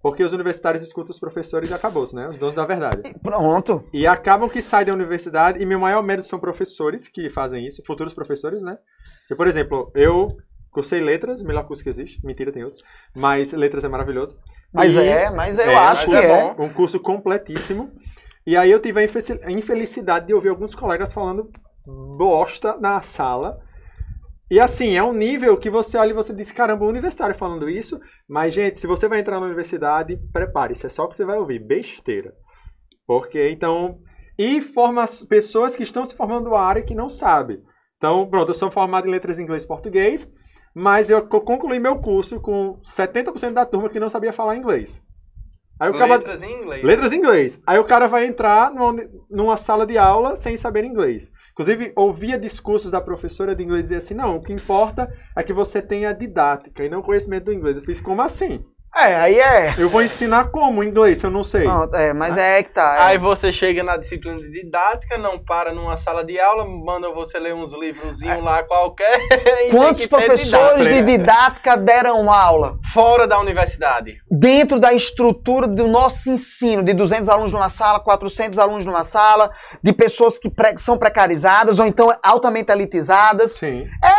Porque os universitários escutam os professores e acabou-se, né? Os donos da verdade. Pronto. E acabam que saem da universidade, e meu maior medo são professores que fazem isso, futuros professores, né? Por exemplo, eu cursei letras, melhor curso que existe, mentira, tem outros, mas letras é maravilhoso. Mas E- é, mas eu É, acho mas que é é. bom. um curso completíssimo. E aí eu tive a infelici- a infelicidade de ouvir alguns colegas falando bosta na sala. E assim, é um nível que você olha e você diz, caramba, o universitário falando isso. Mas, gente, se você vai entrar na universidade, prepare-se, é só o que você vai ouvir, besteira. Porque, então... E forma pessoas que estão se formando na área que não sabem. Então, pronto, eu sou formado em letras em inglês e português, mas eu co- concluí meu curso com 70% da turma que não sabia falar inglês. Aí o cara Letras em inglês. Letras em inglês. Aí o cara vai entrar numa sala de aula sem saber inglês. Inclusive, ouvia discursos da professora de inglês e dizia assim: não, o que importa é que você tenha didática e não conhecimento do inglês. Eu fiz, como assim? É, aí é. Eu vou ensinar como inglês eu não sei? Pronto, é, mas é que tá. é. Aí você chega na disciplina de didática, não para numa sala de aula, manda você ler uns livrozinhos lá qualquer. e Quantos professores de didática. didática deram aula? Fora da universidade. dentro da estrutura do nosso ensino, de 200 alunos numa sala, 400 alunos numa sala, de pessoas que pre- são precarizadas ou então altamente elitizadas. Sim. É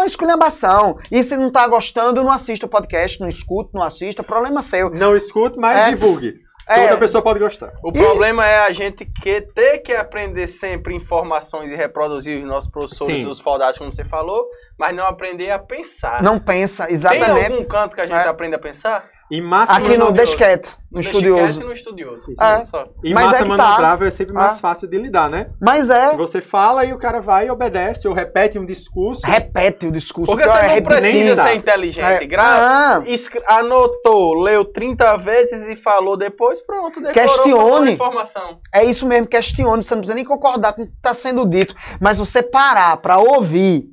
uma esculhambação. E se não tá gostando, não assista o podcast, não escuta, não assista, problema seu. Não escute, mas É. divulgue. É. Toda pessoa pode gostar. O problema é a gente que ter que aprender sempre informações e reproduzir os nossos professores, Sim. os foldados, como você falou, mas não aprender a pensar. Não pensa, Tem exatamente. algum canto que a gente É. aprende a pensar? E massa Aqui no. Desquete, no Deixa estudioso. no estudioso. É. Só. E Mas massa é que tá. manobrável é sempre mais Ah. fácil de lidar, né? Mas é, Você fala e o cara vai e obedece, ou repete um discurso. repete o discurso. Porque que você é não precisa ser inteligente. É, Gra- ah, escre- Anotou, leu 30 vezes e falou depois, pronto, decorou Questione. informação. É isso mesmo, questione. Você não precisa nem concordar com o que está sendo dito. Mas você parar para ouvir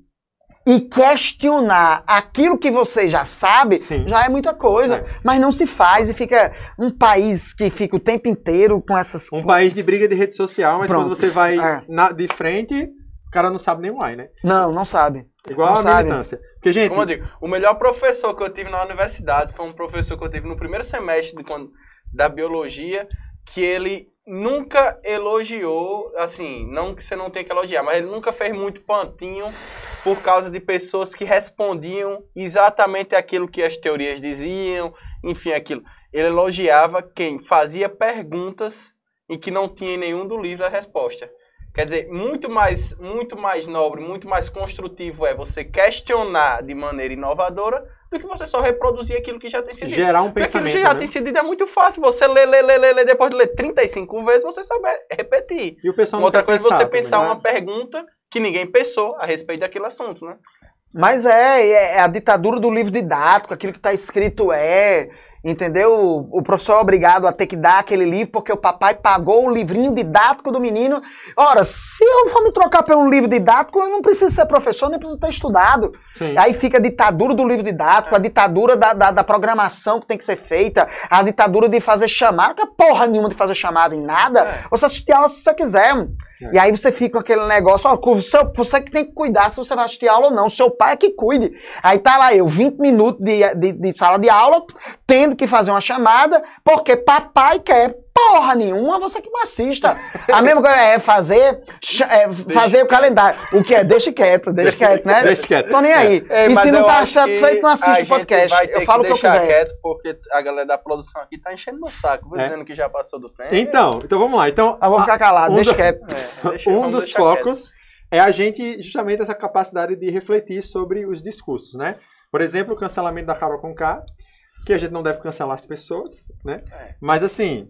e questionar aquilo que você já sabe, Sim. já é muita coisa. É. Mas não se faz e fica um país que fica o tempo inteiro com essas Um país de briga de rede social, mas Pronto. quando você vai É. na- de frente, o cara não sabe nem o ai, né? Não, não sabe. Igual Não a sabe. militância. Porque Porque, gente, Como eu digo, o melhor professor que eu tive na universidade foi um professor que eu tive no primeiro semestre de quando- da biologia, que ele nunca elogiou, assim, não que você não tenha que elogiar, mas ele nunca fez muito pantinho por causa de pessoas que respondiam exatamente aquilo que as teorias diziam, enfim, aquilo. Ele elogiava quem fazia perguntas e que não tinha em nenhum do livro a resposta. Quer dizer, muito mais, muito mais nobre, muito mais construtivo é você questionar de maneira inovadora do que você só reproduzir aquilo que já tem sido dito. gerar um Porque aquilo pensamento, que já né? tem sido dito é muito fácil. Você lê, lê, lê, lê, lê, depois de ler 35 vezes, você sabe repetir. E o pessoal outra quer coisa é você também, pensar né? uma pergunta que ninguém pensou a respeito daquele assunto, né? Mas é, é é a ditadura do livro didático, aquilo que está escrito é, entendeu? O, professor é obrigado a ter que dar aquele livro porque o papai pagou o livrinho didático do menino. Ora, se eu for me trocar pelo livro didático, eu não preciso ser professor, nem preciso ter estudado. Sim. Aí fica a ditadura do livro didático, a ditadura da, da, da programação que tem que ser feita, a ditadura de fazer chamada, que é porra nenhuma de fazer chamada em nada. É. Você assistir aula se você quiser. É. E aí você fica com aquele negócio, ó, seu- você que tem que cuidar se você vai assistir aula ou não. Seu pai é que cuide. Aí tá lá eu, 20 minutos de, de, de sala de aula, tendo que fazer uma chamada, porque papai quer. Porra nenhuma, você que não assista. A mesma coisa é fazer, é, fazer o calendário. O que é? Deixa quieto, deixa quieto, né? Deixa quieto. Tô nem aí. É, e se não tá satisfeito, não assiste o podcast. Vai ter Eu falo o que eu quiser. quieto, porque a galera da produção aqui tá enchendo meu saco, viu? É. dizendo que já passou do tempo. Então, então vamos lá. Então, Eu vou ficar calado, um deixa do- quieto. É, deixa- um dos deixar quieto. focos é a gente justamente essa capacidade de refletir sobre os discursos, né? Por exemplo, o cancelamento da Carol Conká, que a gente não deve cancelar as pessoas, né? É. Mas assim,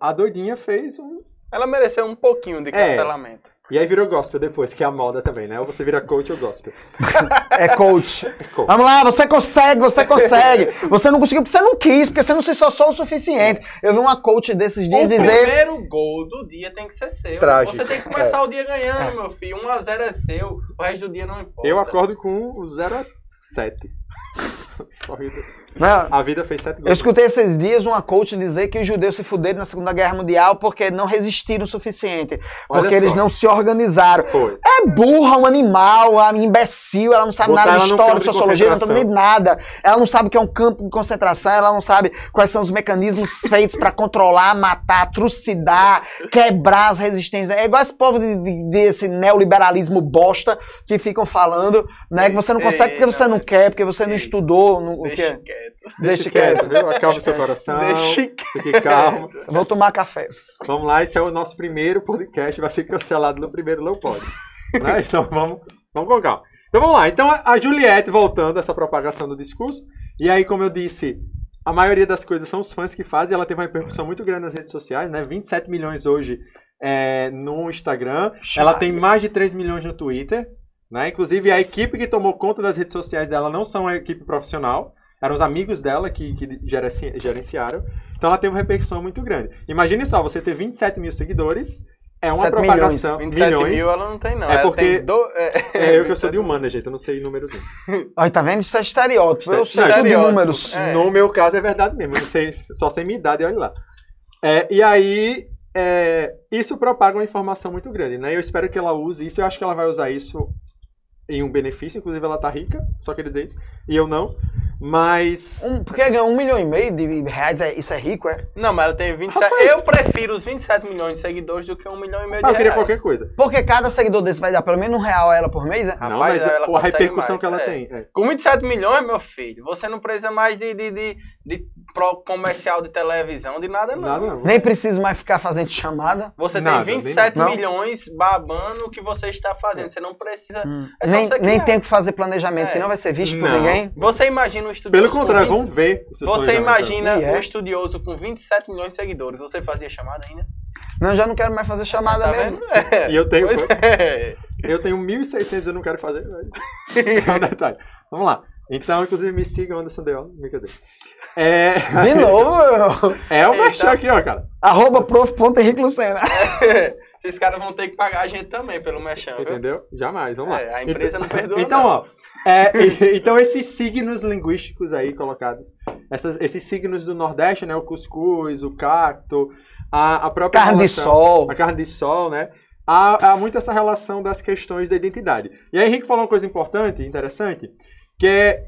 a doidinha fez um Ela mereceu um pouquinho de É. cancelamento. e aí virou gospel depois, que é a moda também, né? Ou você vira coach ou gospel. É coach. coach. Vamos lá, você consegue, você consegue. Você não conseguiu porque você não quis, porque você não se esforçou o suficiente. Eu vi uma coach desses dias o dizer. primeiro gol do dia tem que ser seu. Trágico. Você tem que começar o dia ganhando, meu filho. 1x0 é seu, o resto do dia não importa. Eu acordo com o 0 a 7. Corrida. Não, A vida fez 7 eu gols. escutei esses dias uma coach dizer que os judeus se fuderam na Segunda Guerra Mundial porque não resistiram o suficiente. Olha Porque eles só. não se organizaram. Foi. É burra, um animal, uma imbecil, ela não sabe Botar nada de história, de sociologia, não sabe nem nada. Ela não sabe o que é um campo de concentração, ela não sabe quais são os mecanismos feitos para controlar, matar, trucidar, quebrar as resistências. É igual esse povo de, de- desse neoliberalismo bosta que ficam falando, né? Que você não consegue porque você não quer, porque você não estudou. no- o quê? Quieto. Deixa quieto. viu? Acalma seu coração. Deixa Fique calmo. quieto. Vou tomar café. Vamos lá, esse é o nosso primeiro podcast, vai ser cancelado no primeiro Não Pode. Né? Então vamos, vamos com calma. Então vamos lá. Então a Juliette voltando a essa propagação do discurso. E aí, como eu disse, a maioria das coisas são os fãs que fazem. Ela teve uma repercussão muito grande nas redes sociais, né? 27 milhões hoje é, no Instagram. Ela tem mais de 3 milhões no Twitter. Né? Inclusive, a equipe que tomou conta das redes sociais dela não são a equipe profissional. Eram os amigos dela que, que gerenci- gerenciaram. Então ela teve uma repercussão muito grande. Imagine só, você ter 27 mil seguidores. É uma 7 propagação. 27 milhões. mil ela não tem, não. É ela porque- tem do... é, É eu que eu sou de humana, gente. Eu não sei números. Olha, tá vendo? Isso é estereótipo. Eu sei Não, tudo de números. É. No meu caso é verdade mesmo. Eu não sei, só sei minha idade, olha lá. É, e aí, é, isso propaga uma informação muito grande, né? Eu espero que ela use isso. Eu acho que ela vai usar isso em um benefício. Inclusive, ela tá rica, só queria dizer isso. E eu não. Mas. Um, porque ganhou um milhão e meio de reais, é- isso é rico, é? Não, mas ela tem 27... Rapaz. Eu prefiro os 27 milhões de seguidores do que um milhão e meio de Ah, eu queria reais. qualquer coisa. Porque cada seguidor desse vai dar pelo menos um real a ela por mês, é? não, Rapaz, mas ela a, repercussão mais, que ela é. tem. é. Com 27 milhões, meu filho, você não precisa mais de, de, de, de pro comercial de televisão, de nada não. Nada não. Nem preciso mais ficar fazendo chamada. Você Nada, tem nem 27 nada. milhões babando o que você está fazendo. Você não precisa. É só nem nem tem que fazer planejamento, É. que não vai ser visto por Não. ninguém. Você imagina um estudioso. Pelo contrário, com 20 vamos ver. Você imagina é. um estudioso com 27 milhões de seguidores. Você fazia chamada ainda? Não, já não quero mais fazer chamada tá mesmo. É. E eu tenho. Pois é. Eu tenho 1.600 eu não quero fazer. mas- É um detalhe. Vamos lá. Então, inclusive, me sigam, Anderson Deol. Brincadeira. É, De novo, é o merchan aqui, ó, cara. arroba prof.henrique Lucena. Esses caras vão ter que pagar a gente também pelo mexão, viu? Entendeu? Jamais, vamos lá. É, a empresa não perdoa. Então, não. ó. É, então, esses signos linguísticos aí colocados, essas- esses signos do Nordeste, né? O cuscuz, o cacto, a, a própria. Carne de relação- sol. A carne de sol, né? Há, há muito essa relação das questões da identidade. E aí, Henrique falou uma coisa importante, interessante, que é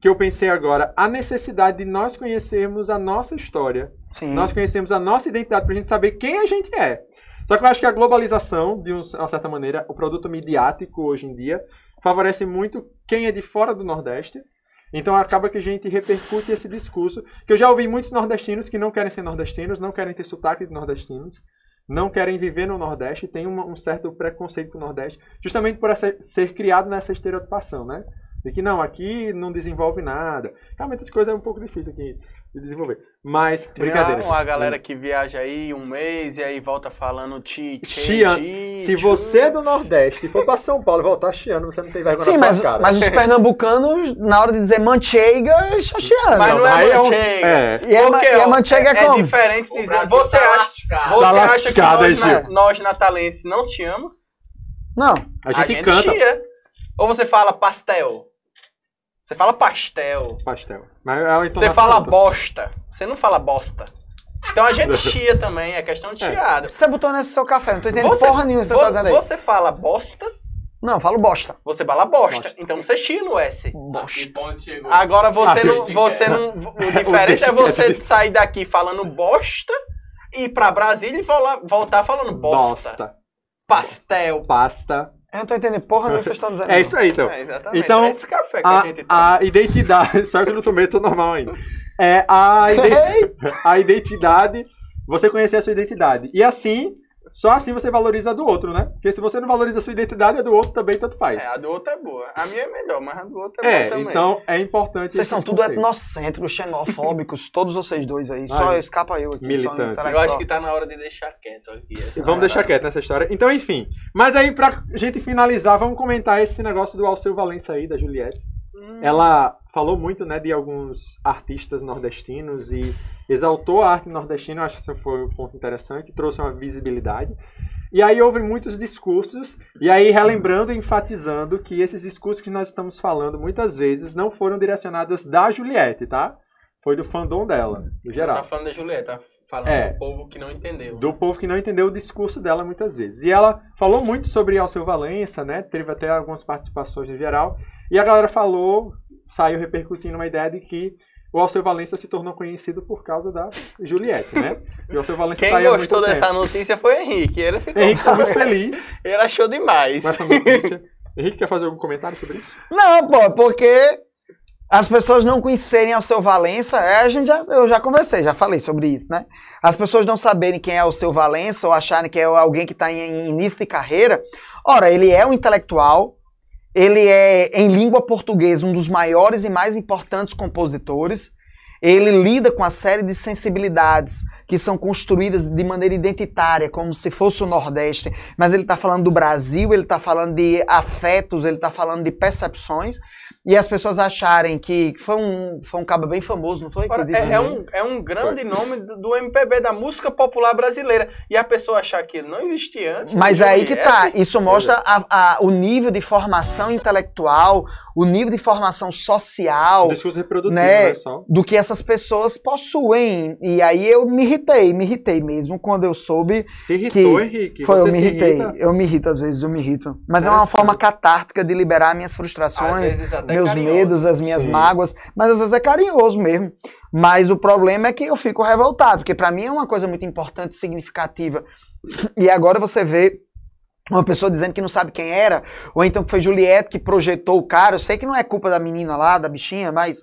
que eu pensei agora, a necessidade de nós conhecermos a nossa história, Sim. nós conhecermos a nossa identidade pra gente saber quem a gente é. Só que eu acho que a globalização, de um- uma certa maneira, o produto midiático hoje em dia, favorece muito quem é de fora do Nordeste. Então acaba que a gente repercute esse discurso, que eu já ouvi muitos nordestinos que não querem ser nordestinos, não querem ter sotaque de nordestinos, não querem viver no Nordeste, tem uma- um certo preconceito com o Nordeste, justamente por essa- ser criado nessa estereotipação, né? De que não, aqui não desenvolve nada. Realmente as coisas é um pouco difícil aqui de desenvolver. Mas, Tem brincadeira. uma, galera que viaja aí um mês e aí volta falando ti, ti, Chia, ti, Se você é do Nordeste e for pra São Paulo e voltar chiando, você não tem vergonha Sim, na mas, sua cara. mas os pernambucanos, na hora de dizer mancheiga, é chateando. Mas não é aí um- mancheiga. é. E, é, Porque, e a ó, mancheiga é, é, como? diferente O dizer. Você tá acha, lascado. você Tá acha que lascado, nós, Gil. na- nós natalenses não chiamos? Não. A gente, canta chia. Ou você fala pastel? Você fala pastel. pastel. Mas é Você fala bosta. Você não fala bosta. Então a gente chia também, é questão de É. chiado. Você botou nesse seu café, não tô entendendo Você- porra nenhuma que você Vo- tá dizendo aí. Você fala bosta, Não, falo bosta. você fala bosta. Bosta. Então você chia no S. Que ponto chegou? Agora você Ah, não. Você não. O diferente é deixa você sair daqui falando bosta e ir pra Brasília e voltar falando bosta. Bosta. Pastel. Pasta. Eu não tô entendendo porra nenhuma que vocês estão dizendo. É isso aí, então. É, exatamente. Então, é esse café que a, A, gente toma. a identidade. Só que eu não tomei, tô normal ainda. É a, ide- a identidade. Você conhecer a sua identidade. E assim, só assim você valoriza a do outro, né? Porque se você não valoriza a sua identidade, a do outro também tanto faz. É, a do outro é boa. A minha é melhor, mas a do outro é, boa É, também. então é importante. Vocês são tudo conceitos. etnocêntricos, xenofóbicos, todos vocês dois aí. Só Ai, escapa eu aqui. militante. só Eu acho que tá na hora de deixar quieto aqui. essa Vamos deixar quieto nessa história. Então, enfim. Mas aí, pra gente finalizar, vamos comentar esse negócio do Alceu Valença aí, da Juliette. Hum, Ela falou muito, né, de alguns artistas nordestinos e exaltou a arte nordestina. Eu acho que isso foi um ponto interessante, trouxe uma visibilidade. E aí houve muitos discursos, e aí relembrando e enfatizando que esses discursos que nós estamos falando muitas vezes não foram direcionados da Juliette, tá? Foi do fandom dela, no Não geral. tá falando da Julieta, tá falando É. do povo que não entendeu. do povo que não entendeu o discurso dela muitas vezes. E ela falou muito sobre Alceu Valença, né? Teve até algumas participações no geral. E a galera falou, saiu repercutindo uma ideia de que o Alceu Valença se tornou conhecido por causa da Juliette, né? E o Alceu Valença Quem tá gostou dessa tempo. notícia foi o Henrique. Ele ficou. Henrique ficou muito feliz Ele achou demais. com essa notícia. Henrique, quer fazer algum comentário sobre isso? Não, pô, porque as pessoas não conhecerem ao seu Valença, é, a gente já, eu já conversei, já falei sobre isso, né? As pessoas não saberem quem é o seu Valença ou acharem que é alguém que está em, em início de carreira. Ora, ele é um intelectual, ele é, em língua portuguesa, um dos maiores e mais importantes compositores. Ele lida com a série de sensibilidades que são construídas de maneira identitária, como se fosse o Nordeste. Mas ele está falando do Brasil, ele está falando de afetos, ele está falando de percepções. E as pessoas acharem que foi um, foi um cabo bem famoso, não foi? Ora, é, é um, é um grande nome do, MPB, da música popular brasileira. E a pessoa achar que ele não existia antes. Mas de é aí que tá. Isso mostra a- a- o nível de formação intelectual, o nível de formação social. Um discurso reprodutivo, né? né? Só. do que essas pessoas possuem. E aí eu me irritei, me irritei mesmo quando eu soube. Se irritou, Que Henrique. foi, eu me irritei. irrita? Eu me irrito às vezes, eu me irrito. Mas é uma Interessante. forma catártica de liberar minhas frustrações, meus medos, as minhas Sim. mágoas. Mas às vezes é carinhoso mesmo. Mas o problema é que eu fico revoltado, porque pra mim é uma coisa muito importante, significativa. E agora você vê uma pessoa dizendo que não sabe quem era, ou então que foi Juliette que projetou o cara. Eu sei que não é culpa da menina lá, da bichinha, mas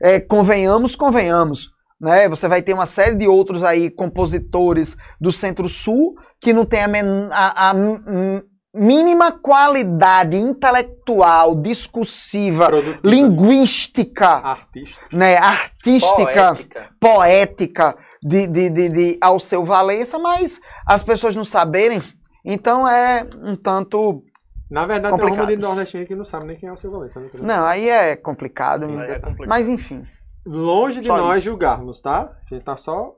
é, convenhamos, convenhamos. Né? Você vai ter uma série de outros aí compositores do Centro-Sul que não tem a, men- a- a m- mínima qualidade intelectual, discursiva, Produtivo. linguística, Artista. né, artística Poética. poética de, de, de, de Alceu Valença, mas as pessoas não saberem, então é um tanto. Na verdade, tem Complicado. uma de nordestino que não sabe nem quem é o seu Valença. Né? Não, aí é complicado. Aí é complicado. Mas enfim. Longe de Só nós isso. julgarmos, tá? A gente tá só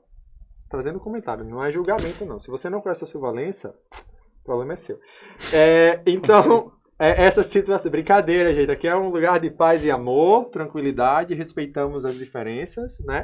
trazendo comentário. Não é julgamento, não. Se você não conhece a sua Valença, o problema é seu. É, então, é, essa situação. Brincadeira, gente. Aqui é um lugar de paz e amor, tranquilidade, respeitamos as diferenças, né?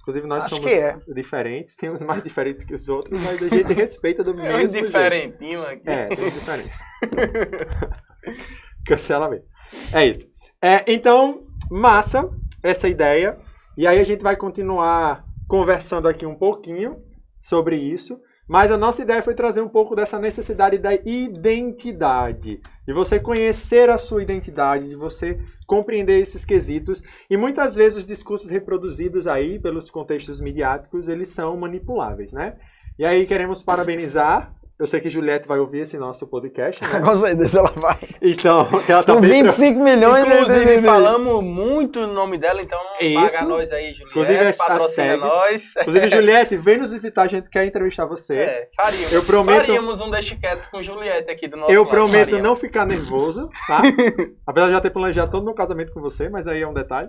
Inclusive, nós Acho somos é. diferentes, temos mais diferentes que os outros, mas a gente respeita do É um mesmo jeito. diferentinho aqui. É, tem diferença. Cancelamento. É isso. É, então, massa essa ideia. E aí a gente vai continuar conversando aqui um pouquinho sobre isso. Mas a nossa ideia foi trazer um pouco dessa necessidade da identidade, de você conhecer a sua identidade, de você compreender esses quesitos. E muitas vezes os discursos reproduzidos aí pelos contextos midiáticos, eles são manipuláveis, né? E aí queremos parabenizar eu sei que Juliette vai ouvir esse nosso podcast, né? Com certeza ela vai. Então, ela tá Com bem 25 milhões né, Inclusive, de- falamos muito no nome dela, então Isso. paga nós aí, Inclusive, Juliette, as- as patrocina nós. Inclusive, Juliette, vem nos visitar, a gente quer entrevistar você. É, faríamos. Eu prometo- Faríamos um Deixa Quieto com Juliette aqui do nosso Eu lado, prometo faríamos. não ficar nervoso, tá? Apesar de já ter planejado todo o meu casamento com você, mas aí é um detalhe.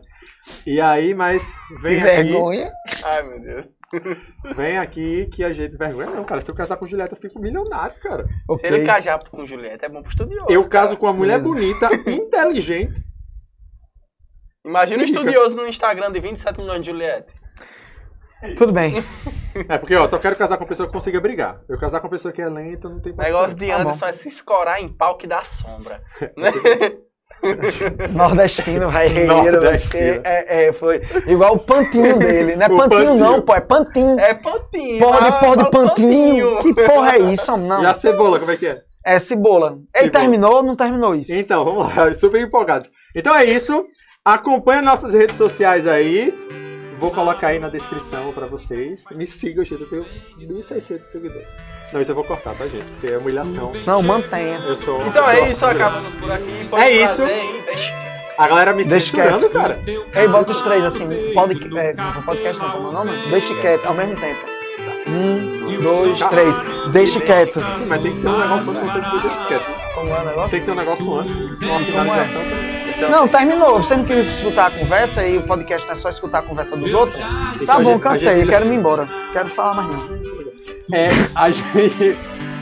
E aí, mas Que vem aqui, vergonha. Ai, meu Deus. vem aqui que a gente vergonha não, cara. Se eu casar com Juliette, eu fico milionário, cara. Se ele casar com Juliette, é bom pro estudioso. Eu cara. caso com uma mulher Beleza. bonita, inteligente. Imagina um estudioso no Instagram de 27 milhões de Juliette. Tudo bem. É porque, ó, só quero casar com uma pessoa que consiga brigar. Eu casar com uma pessoa que é lenta, não tem O negócio paciência. de Tá. Anderson é se escorar em pau que dá sombra. Né? Nordestino, vai reiro. Nordestino. É, é, foi igual o pantinho dele. Não é O pantinho, pantinho. não, pô. É pantinho. É pantinho. Porra de ah, porra de fala pantinho. Que porra é isso? Não. E a cebola, como é que é? É cebola. Ele terminou ou não terminou isso? Então, vamos lá, super empolgados. Então é isso. Acompanhe nossas redes sociais aí. Vou colocar aí na descrição pra vocês. Me sigam, gente. Eu tenho 1.600 seguidores. Não, isso eu vou cortar, tá, gente? Porque é humilhação. Não, mantenha. Eu sou. Então eu é sou- isso, acabamos por aqui. Foi É um isso. prazer, hein? Deixa- A galera me Deixa censurando, cara. Ei, bota os três assim. Pod, é, podcast não, como é o nome? Deixe quieto, ao mesmo tempo. Um, dois, Tá. três. Deixe quieto. Sim, mas tem que ter um negócio antes de você deixar quieto. Como é o negócio? Tem que ter um negócio antes. Uma finalização. também. Então, Não, terminou. Você não queria escutar a conversa e o podcast não é só escutar a conversa dos outros? Tá a bom, cansei. gente- Quero ir embora. Quero falar mais não. É, a gente.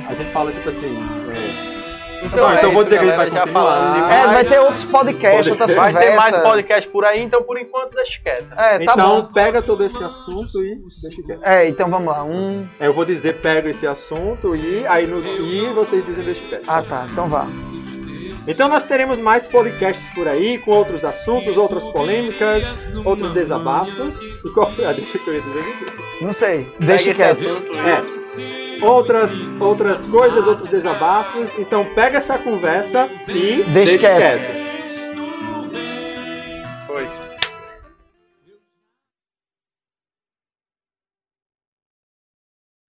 A gente fala tipo assim. é, então, Tá, é então isso, vou dizer que a gente galera, vai já falando É, vai ter outros podcasts, outras Vai ter mais conversas. podcast por aí, então por enquanto deixa quieto. É, tá então, bom. pega todo esse assunto e deixa quieto. É, então vamos lá. Um. É, Eu vou dizer, pega esse assunto e aí no e vocês dizem deixa quieto. Ah, tá. Então vá. Então nós teremos mais podcasts por aí, com outros assuntos, outras polêmicas, outros desabafos. E qual foi a deixa que eu ia dizer? Não sei. Deixa esse quieto. assunto e- É. Outras, outras coisas, outros desabafos. Então pega essa conversa e Deixa quieto.